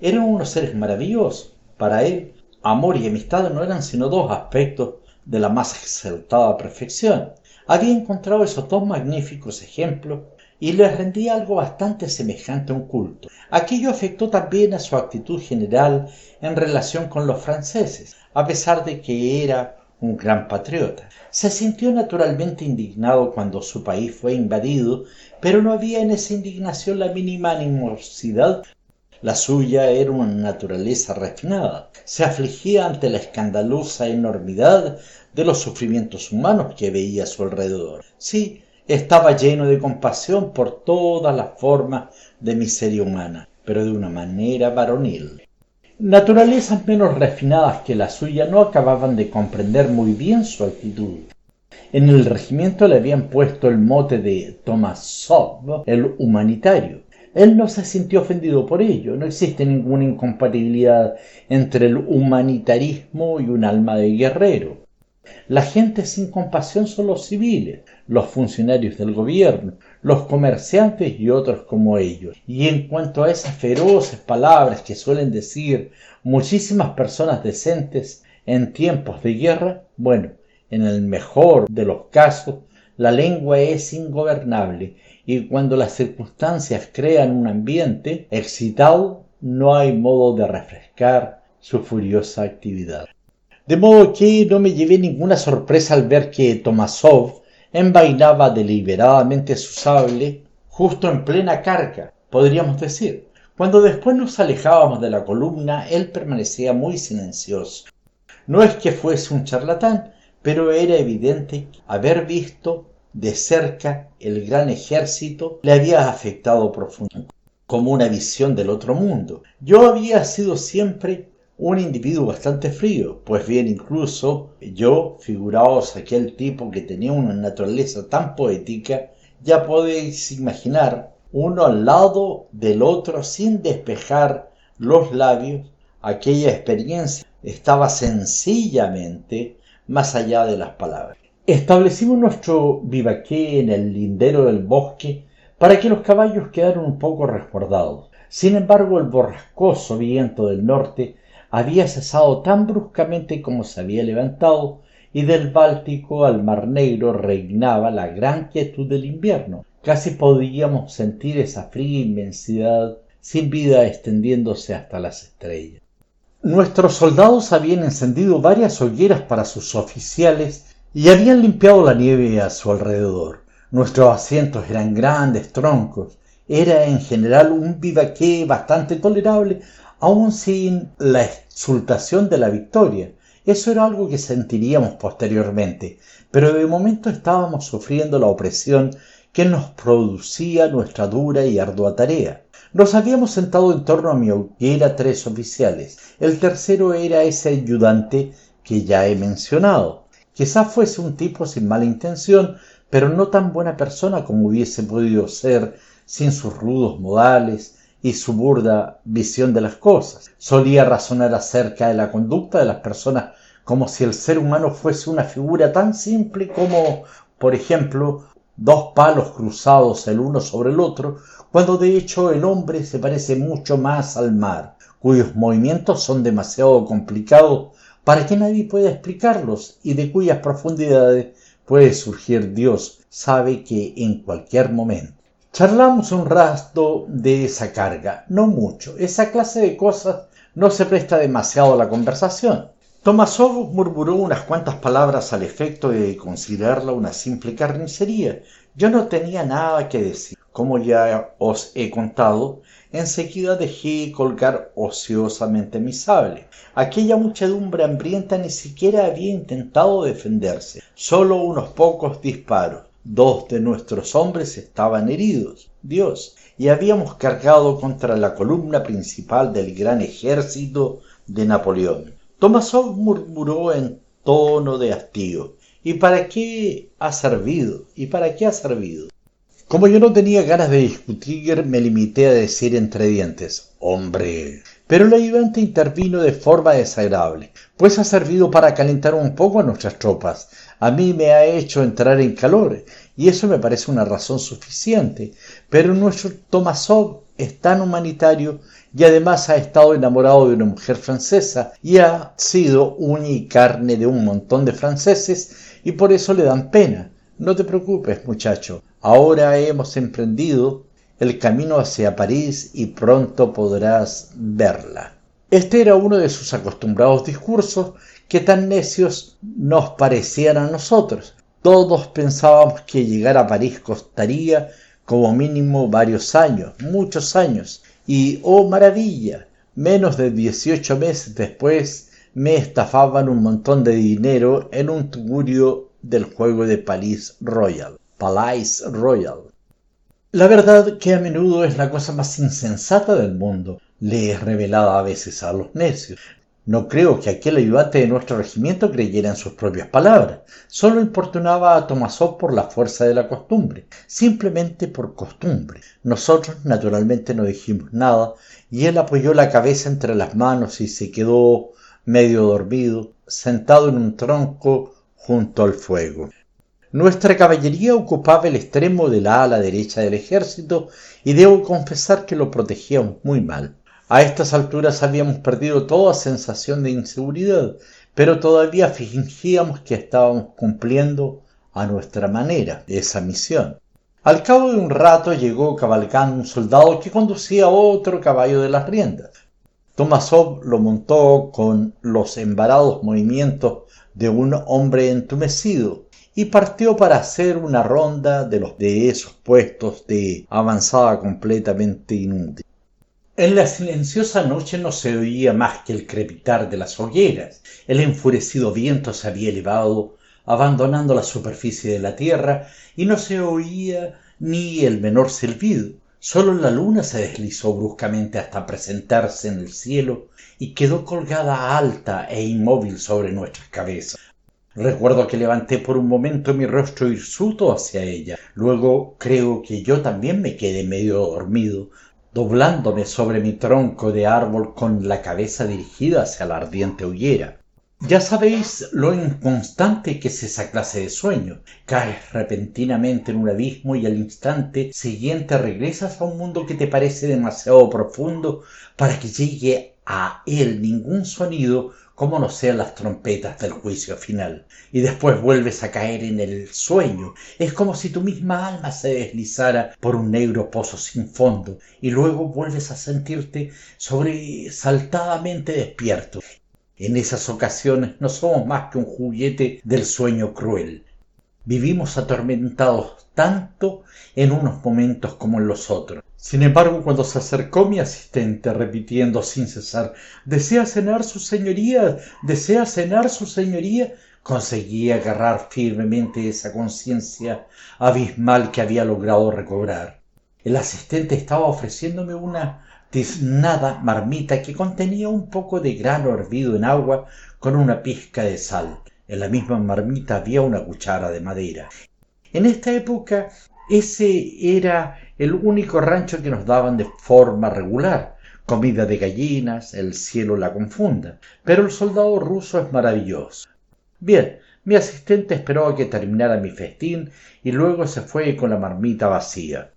Eran unos seres maravillosos. Para él, amor y amistad no eran sino dos aspectos de la más exaltada perfección. Había encontrado esos dos magníficos ejemplos y le rendía algo bastante semejante a un culto. Aquello afectó también a su actitud general en relación con los franceses, a pesar de que era un gran patriota. Se sintió naturalmente indignado cuando su país fue invadido, pero no había en esa indignación la mínima animosidad. La suya era una naturaleza refinada. Se afligía ante la escandalosa enormidad de los sufrimientos humanos que veía a su alrededor. Sí, estaba lleno de compasión por todas las formas de miseria humana, pero de una manera varonil. Naturalezas menos refinadas que la suya no acababan de comprender muy bien su actitud. En el regimiento le habían puesto el mote de Tomasov, el humanitario. Él no se sintió ofendido por ello. No existe ninguna incompatibilidad entre el humanitarismo y un alma de guerrero. La gente sin compasión son los civiles, los funcionarios del gobierno, los comerciantes y otros como ellos. Y en cuanto a esas feroces palabras que suelen decir muchísimas personas decentes en tiempos de guerra, bueno, en el mejor de los casos, la lengua es ingobernable y cuando las circunstancias crean un ambiente excitado, no hay modo de refrescar su furiosa actividad. De modo que no me llevé ninguna sorpresa al ver que Tomasov envainaba deliberadamente su sable justo en plena carga, podríamos decir. Cuando después nos alejábamos de la columna, él permanecía muy silencioso. No es que fuese un charlatán, pero era evidente haber visto de cerca el gran ejército le había afectado profundamente, como una visión del otro mundo. Yo había sido siempre un individuo bastante frío, pues bien incluso yo, figuraos aquel tipo que tenía una naturaleza tan poética, ya podéis imaginar uno al lado del otro sin despejar los labios, aquella experiencia estaba sencillamente más allá de las palabras. Establecimos nuestro vivaqué en el lindero del bosque para que los caballos quedaran un poco resguardados. Sin embargo, el borrascoso viento del norte había cesado tan bruscamente como se había levantado y del Báltico al Mar Negro reinaba la gran quietud del invierno. Casi podíamos sentir esa fría inmensidad sin vida extendiéndose hasta las estrellas. Nuestros soldados habían encendido varias hogueras para sus oficiales y habían limpiado la nieve a su alrededor. Nuestros asientos eran grandes troncos. Era en general un vivaqué bastante tolerable, aun sin la exultación de la victoria. Eso era algo que sentiríamos posteriormente, pero de momento estábamos sufriendo la opresión que nos producía nuestra dura y ardua tarea. Nos habíamos sentado en torno a mi hoguera tres oficiales. El tercero era ese ayudante que ya he mencionado. Quizá fuese un tipo sin mala intención, pero no tan buena persona como hubiese podido ser sin sus rudos modales, y su burda visión de las cosas. Solía razonar acerca de la conducta de las personas como si el ser humano fuese una figura tan simple como, por ejemplo, dos palos cruzados el uno sobre el otro, cuando de hecho el hombre se parece mucho más al mar, cuyos movimientos son demasiado complicados para que nadie pueda explicarlos y de cuyas profundidades puede surgir Dios, sabe que en cualquier momento. Charlamos un rato de esa carga, no mucho. Esa clase de cosas no se presta demasiado a la conversación. Tomasov murmuró unas cuantas palabras al efecto de considerarla una simple carnicería. Yo no tenía nada que decir. Como ya os he contado, enseguida dejé colgar ociosamente mi sable. Aquella muchedumbre hambrienta ni siquiera había intentado defenderse. Solo unos pocos disparos. Dos de nuestros hombres estaban heridos, Dios, y habíamos cargado contra la columna principal del gran ejército de Napoleón. Tomasov murmuró en tono de hastío. ¿Y para qué ha servido? ¿Y para qué ha servido? Como yo no tenía ganas de discutir, me limité a decir entre dientes, hombre. Pero el ayudante intervino de forma desagradable, pues ha servido para calentar un poco a nuestras tropas, a mí me ha hecho entrar en calor y eso me parece una razón suficiente. Pero nuestro Tomasov es tan humanitario y además ha estado enamorado de una mujer francesa y ha sido uña y carne de un montón de franceses y por eso le dan pena. No te preocupes, muchacho. Ahora hemos emprendido el camino hacia París y pronto podrás verla. Este era uno de sus acostumbrados discursos que tan necios nos parecían a nosotros. Todos pensábamos que llegar a París costaría como mínimo varios años, muchos años. Y, oh maravilla, menos de 18 meses después me estafaban un montón de dinero en un tugurio del juego de Palais Royal. Palais Royal. La verdad que a menudo es la cosa más insensata del mundo, le es revelada a veces a los necios. No creo que aquel ayudante de nuestro regimiento creyera en sus propias palabras. Solo importunaba a Tomasov por la fuerza de la costumbre, simplemente por costumbre. Nosotros naturalmente no dijimos nada y él apoyó la cabeza entre las manos y se quedó medio dormido, sentado en un tronco junto al fuego. Nuestra caballería ocupaba el extremo de la ala derecha del ejército y debo confesar que lo protegíamos muy mal. A estas alturas habíamos perdido toda sensación de inseguridad, pero todavía fingíamos que estábamos cumpliendo a nuestra manera esa misión. Al cabo de un rato llegó cabalgando un soldado que conducía otro caballo de las riendas. Tomasov lo montó con los embarados movimientos de un hombre entumecido y partió para hacer una ronda de los de esos puestos de avanzada completamente inútil. En la silenciosa noche no se oía más que el crepitar de las hogueras. El enfurecido viento se había elevado, abandonando la superficie de la tierra, y no se oía ni el menor silbido. Sólo la luna se deslizó bruscamente hasta presentarse en el cielo y quedó colgada alta e inmóvil sobre nuestras cabezas. Recuerdo que levanté por un momento mi rostro hirsuto hacia ella. Luego creo que yo también me quedé medio dormido, doblándome sobre mi tronco de árbol con la cabeza dirigida hacia la ardiente hoguera. Ya sabéis lo inconstante que es esa clase de sueño. Caes repentinamente en un abismo y al instante siguiente regresas a un mundo que te parece demasiado profundo para que llegue a él ningún sonido como no sean las trompetas del juicio final, y después vuelves a caer en el sueño. Es como si tu misma alma se deslizara por un negro pozo sin fondo, y luego vuelves a sentirte sobresaltadamente despierto. En esas ocasiones no somos más que un juguete del sueño cruel. Vivimos atormentados tanto en unos momentos como en los otros. Sin embargo, cuando se acercó mi asistente repitiendo sin cesar ¿Desea cenar su señoría? ¿Desea cenar su señoría? conseguí agarrar firmemente esa conciencia abismal que había logrado recobrar. El asistente estaba ofreciéndome una tiznada marmita que contenía un poco de grano hervido en agua con una pizca de sal. En la misma marmita había una cuchara de madera. En esta época ese era el único rancho que nos daban de forma regular. Comida de gallinas, el cielo la confunda. Pero el soldado ruso es maravilloso. Bien, mi asistente esperó a que terminara mi festín y luego se fue con la marmita vacía.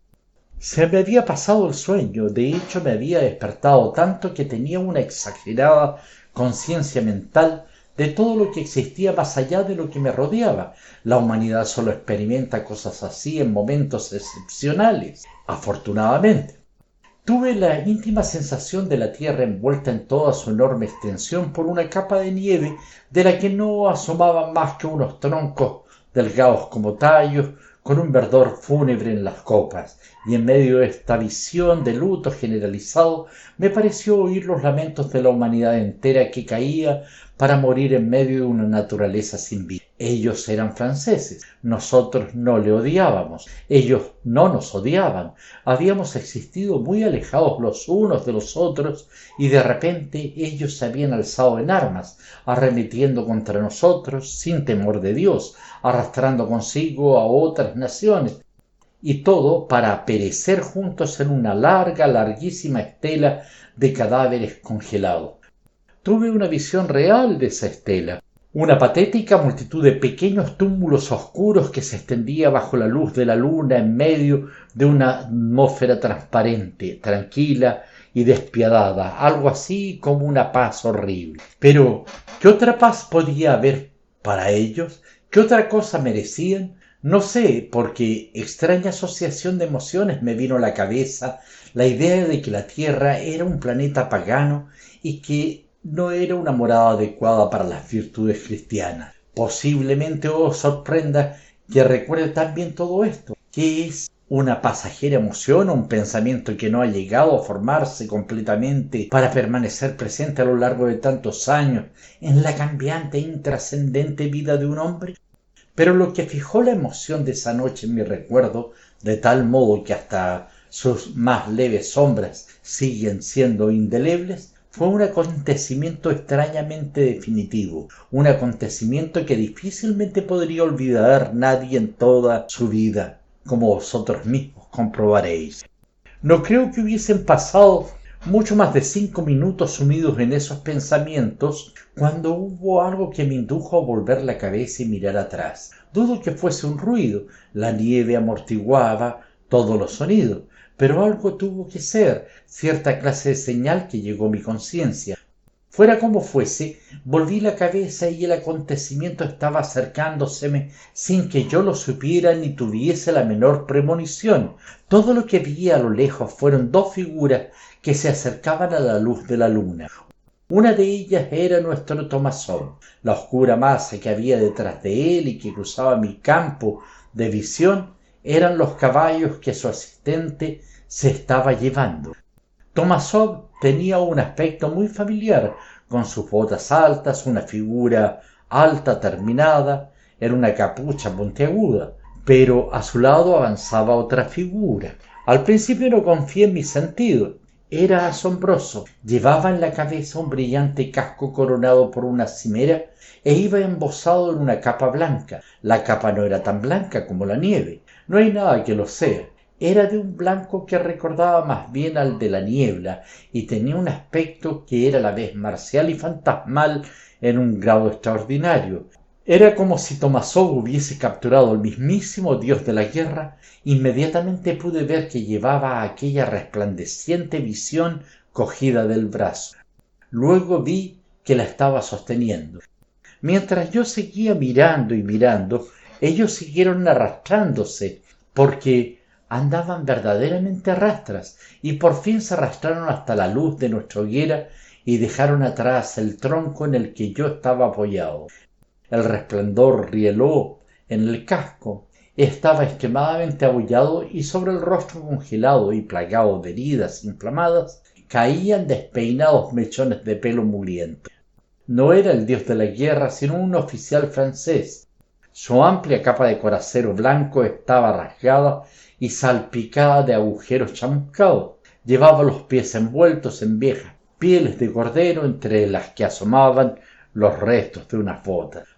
Se me había pasado el sueño, de hecho me había despertado tanto que tenía una exagerada conciencia mental de todo lo que existía más allá de lo que me rodeaba. La humanidad solo experimenta cosas así en momentos excepcionales, afortunadamente. Tuve la íntima sensación de la Tierra envuelta en toda su enorme extensión por una capa de nieve de la que no asomaban más que unos troncos delgados como tallos, con un verdor fúnebre en las copas, y en medio de esta visión de luto generalizado me pareció oír los lamentos de la humanidad entera que caía para morir en medio de una naturaleza sin vida. Ellos eran franceses, nosotros no le odiábamos, ellos no nos odiaban, habíamos existido muy alejados los unos de los otros y de repente ellos se habían alzado en armas, arremetiendo contra nosotros sin temor de Dios, arrastrando consigo a otras naciones, y todo para perecer juntos en una larga, larguísima estela de cadáveres congelados. Tuve una visión real de esa estela. Una patética multitud de pequeños túmulos oscuros que se extendía bajo la luz de la luna en medio de una atmósfera transparente, tranquila y despiadada, algo así como una paz horrible. Pero, ¿qué otra paz podía haber para ellos? ¿Qué otra cosa merecían? No sé, porque extraña asociación de emociones me vino a la cabeza la idea de que la Tierra era un planeta pagano y que no era una morada adecuada para las virtudes cristianas. Posiblemente os sorprenda que recuerde también todo esto, que es una pasajera emoción o un pensamiento que no ha llegado a formarse completamente para permanecer presente a lo largo de tantos años en la cambiante e intrascendente vida de un hombre? Pero lo que fijó la emoción de esa noche en mi recuerdo, de tal modo que hasta sus más leves sombras siguen siendo indelebles, fue un acontecimiento extrañamente definitivo, un acontecimiento que difícilmente podría olvidar nadie en toda su vida como vosotros mismos comprobaréis. No creo que hubiesen pasado mucho más de cinco minutos sumidos en esos pensamientos cuando hubo algo que me indujo a volver la cabeza y mirar atrás. Dudo que fuese un ruido, la nieve amortiguaba todos los sonidos, pero algo tuvo que ser, cierta clase de señal que llegó a mi conciencia, Fuera como fuese, volví la cabeza y el acontecimiento estaba acercándoseme sin que yo lo supiera ni tuviese la menor premonición. Todo lo que vi a lo lejos fueron dos figuras que se acercaban a la luz de la luna. Una de ellas era nuestro Tomasón, la oscura masa que había detrás de él y que cruzaba mi campo de visión eran los caballos que su asistente se estaba llevando. Tomasov tenía un aspecto muy familiar, con sus botas altas, una figura alta terminada, era una capucha puntiaguda, pero a su lado avanzaba otra figura. Al principio no confié en mis sentidos. Era asombroso. Llevaba en la cabeza un brillante casco coronado por una cimera e iba embosado en una capa blanca. La capa no era tan blanca como la nieve. No hay nada que lo sea era de un blanco que recordaba más bien al de la niebla y tenía un aspecto que era a la vez marcial y fantasmal en un grado extraordinario. Era como si Tomasov hubiese capturado al mismísimo dios de la guerra. Inmediatamente pude ver que llevaba aquella resplandeciente visión cogida del brazo. Luego vi que la estaba sosteniendo. Mientras yo seguía mirando y mirando, ellos siguieron arrastrándose, porque andaban verdaderamente rastras y por fin se arrastraron hasta la luz de nuestra hoguera y dejaron atrás el tronco en el que yo estaba apoyado. El resplandor rieló en el casco, estaba extremadamente abollado y sobre el rostro congelado y plagado de heridas inflamadas caían despeinados mechones de pelo mugriento. No era el dios de la guerra, sino un oficial francés. Su amplia capa de coracero blanco estaba rasgada y salpicada de agujeros chamuscados. Llevaba los pies envueltos en viejas pieles de cordero entre las que asomaban los restos de unas botas.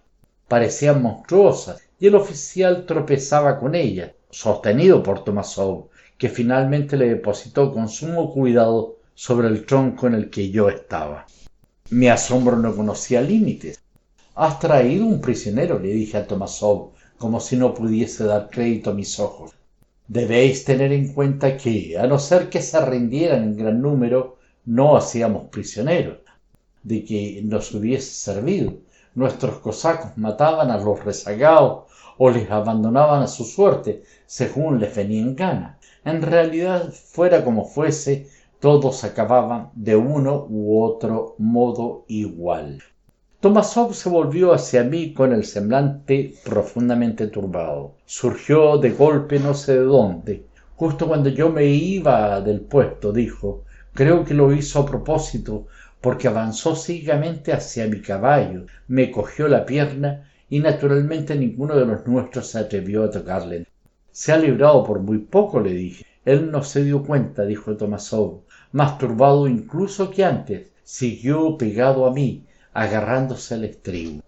Parecían monstruosas y el oficial tropezaba con ellas, sostenido por Tomasov, que finalmente le depositó con sumo cuidado sobre el tronco en el que yo estaba. Mi asombro no conocía límites. Has traído un prisionero, le dije a Tomasov, como si no pudiese dar crédito a mis ojos. Debéis tener en cuenta que, a no ser que se rindieran en gran número, no hacíamos prisioneros, de que nos hubiese servido. Nuestros cosacos mataban a los rezagados o les abandonaban a su suerte, según les venía en gana. En realidad, fuera como fuese, todos acababan de uno u otro modo igual. Tomasov se volvió hacia mí con el semblante profundamente turbado. Surgió de golpe no sé de dónde. Justo cuando yo me iba del puesto, dijo, creo que lo hizo a propósito, porque avanzó ciegamente hacia mi caballo, me cogió la pierna y naturalmente ninguno de los nuestros se atrevió a tocarle. Se ha librado por muy poco, le dije. Él no se dio cuenta, dijo Tomasov, más turbado incluso que antes. Siguió pegado a mí, agarrándose al estribo.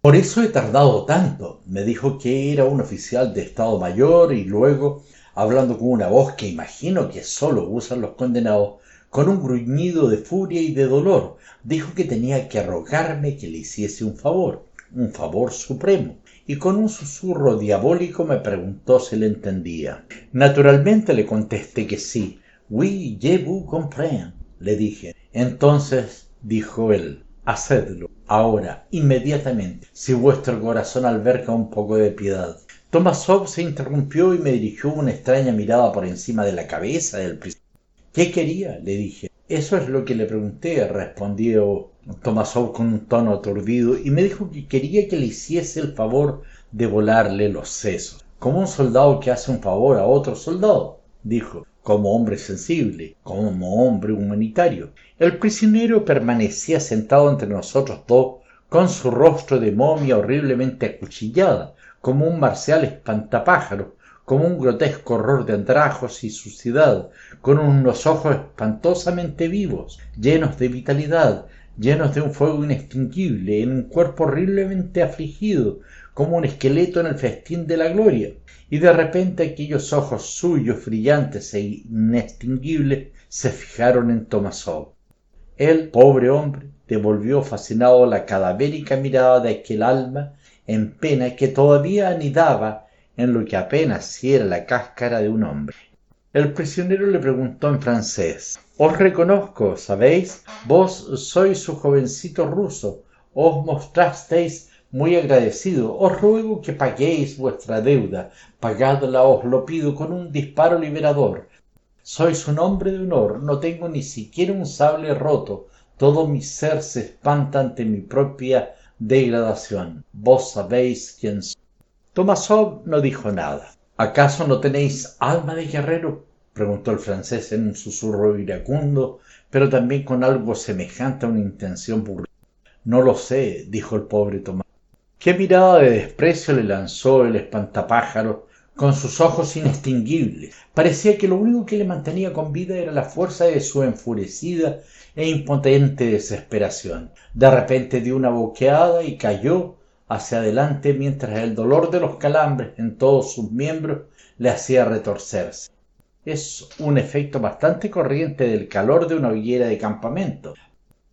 Por eso he tardado tanto. Me dijo que era un oficial de Estado Mayor y luego, hablando con una voz que imagino que solo usan los condenados, con un gruñido de furia y de dolor. Dijo que tenía que rogarme que le hiciese un favor, un favor supremo, y con un susurro diabólico me preguntó si le entendía. Naturalmente le contesté que sí. Oui, je vous comprends, le dije. Entonces, dijo él, hacedlo, ahora, inmediatamente, si vuestro corazón alberga un poco de piedad. Tomasov se interrumpió y me dirigió una extraña mirada por encima de la cabeza del prisionero. ¿Qué quería? le dije. Eso es lo que le pregunté, respondió Tomasov con un tono aturdido y me dijo que quería que le hiciese el favor de volarle los sesos, como un soldado que hace un favor a otro soldado, dijo, como hombre sensible, como hombre humanitario. El prisionero permanecía sentado entre nosotros dos, con su rostro de momia horriblemente acuchillada, como un marcial espantapájaros, como un grotesco horror de andrajos y suciedad, con unos ojos espantosamente vivos, llenos de vitalidad, llenos de un fuego inextinguible, en un cuerpo horriblemente afligido, como un esqueleto en el festín de la gloria. Y de repente aquellos ojos suyos brillantes e inextinguibles se fijaron en Tomasov. El pobre hombre, devolvió fascinado la cadavérica mirada de aquel alma en pena que todavía anidaba en lo que apenas si era la cáscara de un hombre. El prisionero le preguntó en francés Os reconozco, ¿sabéis? Vos sois su jovencito ruso. Os mostrasteis muy agradecido. Os ruego que paguéis vuestra deuda. Pagadla, os lo pido, con un disparo liberador. Sois un hombre de honor. No tengo ni siquiera un sable roto. Todo mi ser se espanta ante mi propia degradación. Vos sabéis quién soy. Tomasov no dijo nada. ¿Acaso no tenéis alma de guerrero? preguntó el francés en un susurro iracundo, pero también con algo semejante a una intención burlona. No lo sé, dijo el pobre Tomás. Qué mirada de desprecio le lanzó el espantapájaro con sus ojos inextinguibles. Parecía que lo único que le mantenía con vida era la fuerza de su enfurecida e impotente desesperación. De repente dio una boqueada y cayó hacia adelante mientras el dolor de los calambres en todos sus miembros le hacía retorcerse. Es un efecto bastante corriente del calor de una hoguera de campamento.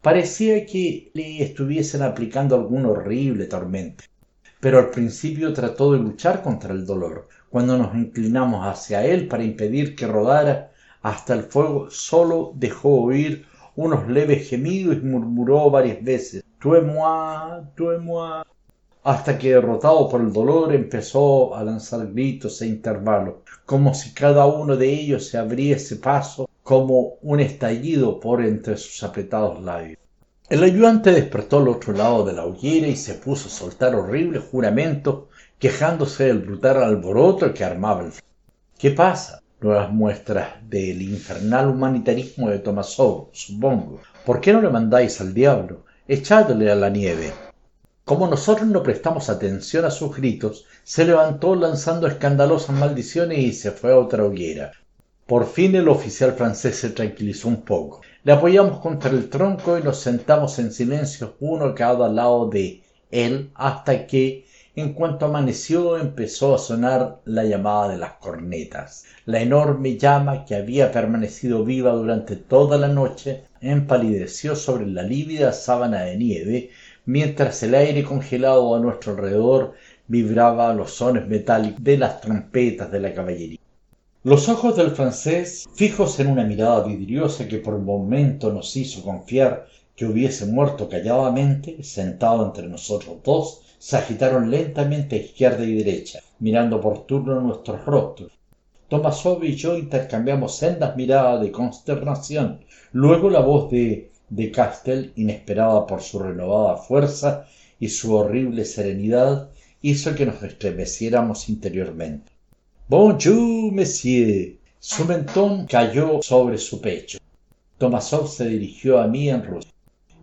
Parecía que le estuviesen aplicando algún horrible tormento. Pero al principio trató de luchar contra el dolor. Cuando nos inclinamos hacia él para impedir que rodara hasta el fuego, solo dejó oír unos leves gemidos y murmuró varias veces Tuez-moi, tuez-moi, hasta que derrotado por el dolor empezó a lanzar gritos e intervalos, como si cada uno de ellos se abriese paso como un estallido por entre sus apretados labios. El ayudante despertó al otro lado de la hoguera y se puso a soltar horribles juramentos, quejándose del brutal alboroto que armaba el ¿Qué pasa? Nuevas muestras del infernal humanitarismo de Tomasov, supongo. ¿Por qué no le mandáis al diablo? Echadle a la nieve. Como nosotros no prestamos atención a sus gritos, se levantó lanzando escandalosas maldiciones y se fue a otra hoguera. Por fin el oficial francés se tranquilizó un poco. Le apoyamos contra el tronco y nos sentamos en silencio uno cada lado de él hasta que, en cuanto amaneció, empezó a sonar la llamada de las cornetas. La enorme llama que había permanecido viva durante toda la noche empalideció sobre la lívida sábana de nieve mientras el aire congelado a nuestro alrededor vibraba a los sones metálicos de las trompetas de la caballería. Los ojos del francés, fijos en una mirada vidriosa que por un momento nos hizo confiar que hubiese muerto calladamente, sentado entre nosotros dos, se agitaron lentamente a izquierda y derecha, mirando por turno nuestros rostros. Tomasov y yo intercambiamos sendas miradas de consternación. Luego la voz de de Castel, inesperada por su renovada fuerza y su horrible serenidad, hizo que nos estremeciéramos interiormente. Bonjour, monsieur. Su mentón cayó sobre su pecho. Tomasov se dirigió a mí en ruso.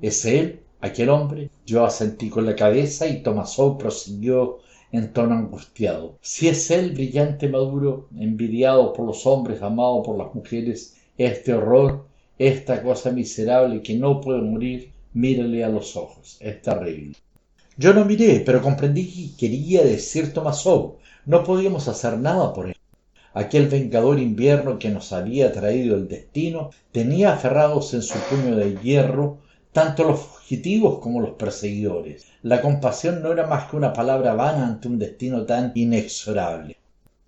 ¿Es él, aquel hombre? Yo asentí con la cabeza y Tomasov prosiguió en tono angustiado. Si es él, brillante maduro, envidiado por los hombres, amado por las mujeres, este horror esta cosa miserable que no puede morir, mírale a los ojos. Es terrible. Yo no miré, pero comprendí que quería decir Tomasov. No podíamos hacer nada por él. aquel vengador invierno que nos había traído el destino, tenía aferrados en su puño de hierro tanto los fugitivos como los perseguidores. La compasión no era más que una palabra vana ante un destino tan inexorable.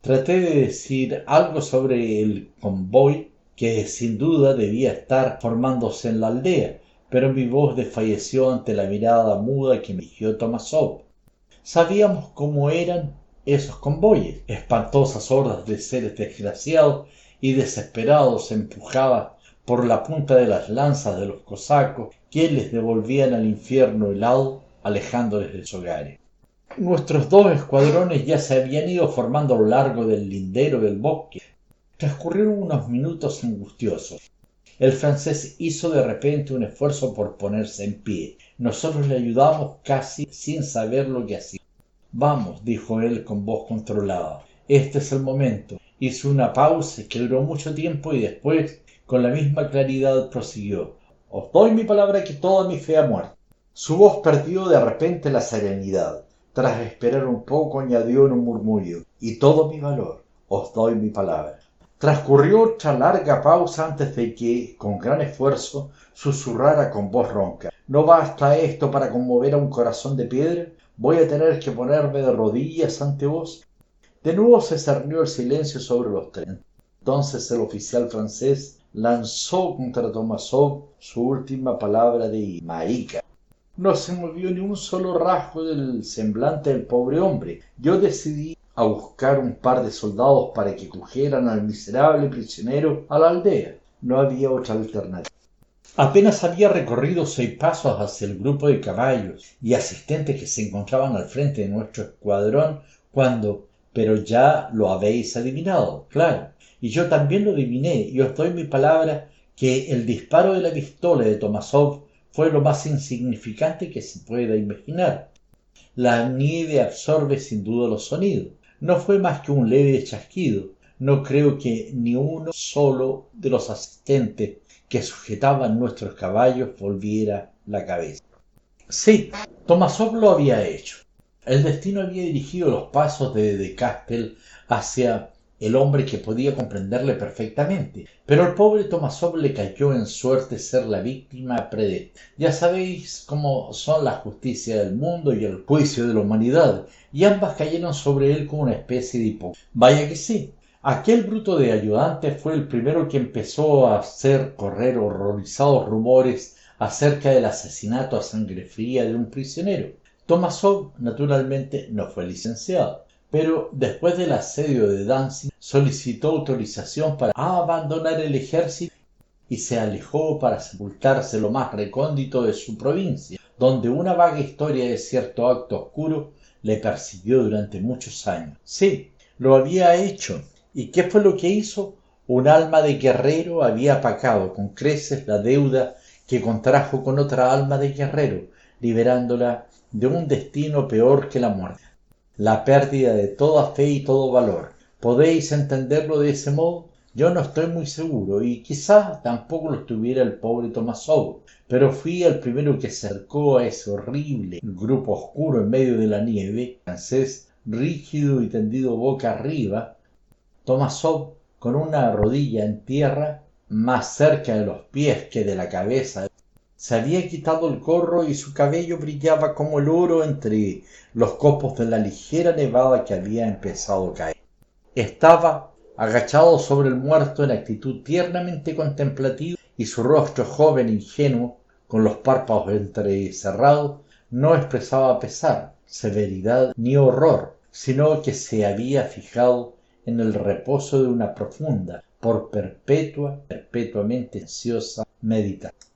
Traté de decir algo sobre el convoy que sin duda debía estar formándose en la aldea, pero mi voz desfalleció ante la mirada muda que me dirigió Tomasov. Sabíamos cómo eran esos convoyes, espantosas hordas de seres desgraciados y desesperados empujadas por la punta de las lanzas de los cosacos que les devolvían al infierno helado alejándoles de sus hogares. Nuestros dos escuadrones ya se habían ido formando a lo largo del lindero del bosque. Transcurrieron unos minutos angustiosos. El francés hizo de repente un esfuerzo por ponerse en pie. Nosotros le ayudamos casi sin saber lo que hacía. Vamos, dijo él con voz controlada. Este es el momento. Hizo una pausa que duró mucho tiempo y después, con la misma claridad, prosiguió. Os doy mi palabra que toda mi fe ha muerto. Su voz perdió de repente la serenidad. Tras esperar un poco añadió en un murmullo. Y todo mi valor. Os doy mi palabra. Transcurrió otra larga pausa antes de que, con gran esfuerzo, susurrara con voz ronca. ¿No basta esto para conmover a un corazón de piedra? Voy a tener que ponerme de rodillas ante vos. De nuevo se cernió el silencio sobre los tres. Entonces el oficial francés lanzó contra Tomasov su última palabra de marica. No se movió ni un solo rasgo del semblante del pobre hombre. Yo decidí a buscar un par de soldados para que cogieran al miserable prisionero a la aldea. No había otra alternativa. Apenas había recorrido seis pasos hacia el grupo de caballos y asistentes que se encontraban al frente de nuestro escuadrón cuando pero ya lo habéis adivinado, claro. Y yo también lo adiviné y os doy mi palabra que el disparo de la pistola de Tomasov fue lo más insignificante que se pueda imaginar. La nieve absorbe sin duda los sonidos. No fue más que un leve chasquido. No creo que ni uno solo de los asistentes que sujetaban nuestros caballos volviera la cabeza. Sí, Tomasov lo había hecho. El destino había dirigido los pasos de De Castel hacia el hombre que podía comprenderle perfectamente. Pero el pobre Tomasov le cayó en suerte ser la víctima predesta. Ya sabéis cómo son la justicia del mundo y el juicio de la humanidad, y ambas cayeron sobre él como una especie de hipócrita. Vaya que sí, Aquel bruto de ayudante fue el primero que empezó a hacer correr horrorizados rumores acerca del asesinato a sangre fría de un prisionero. Tomasov, naturalmente, no fue licenciado, pero después del asedio de Danzig solicitó autorización para abandonar el ejército y se alejó para sepultarse lo más recóndito de su provincia, donde una vaga historia de cierto acto oscuro le persiguió durante muchos años. Sí, lo había hecho, ¿Y qué fue lo que hizo? Un alma de guerrero había pagado con creces la deuda que contrajo con otra alma de guerrero, liberándola de un destino peor que la muerte, la pérdida de toda fe y todo valor. ¿Podéis entenderlo de ese modo? Yo no estoy muy seguro y quizás tampoco lo estuviera el pobre Tomasov, pero fui el primero que acercó a ese horrible grupo oscuro en medio de la nieve, francés, rígido y tendido boca arriba, Tomasov, con una rodilla en tierra, más cerca de los pies que de la cabeza, se había quitado el gorro y su cabello brillaba como el oro entre los copos de la ligera nevada que había empezado a caer. Estaba agachado sobre el muerto en actitud tiernamente contemplativa y su rostro joven e ingenuo, con los párpados entrecerrados, no expresaba pesar, severidad ni horror, sino que se había fijado en el reposo de una profunda, por perpetua, perpetuamente ansiosa meditación.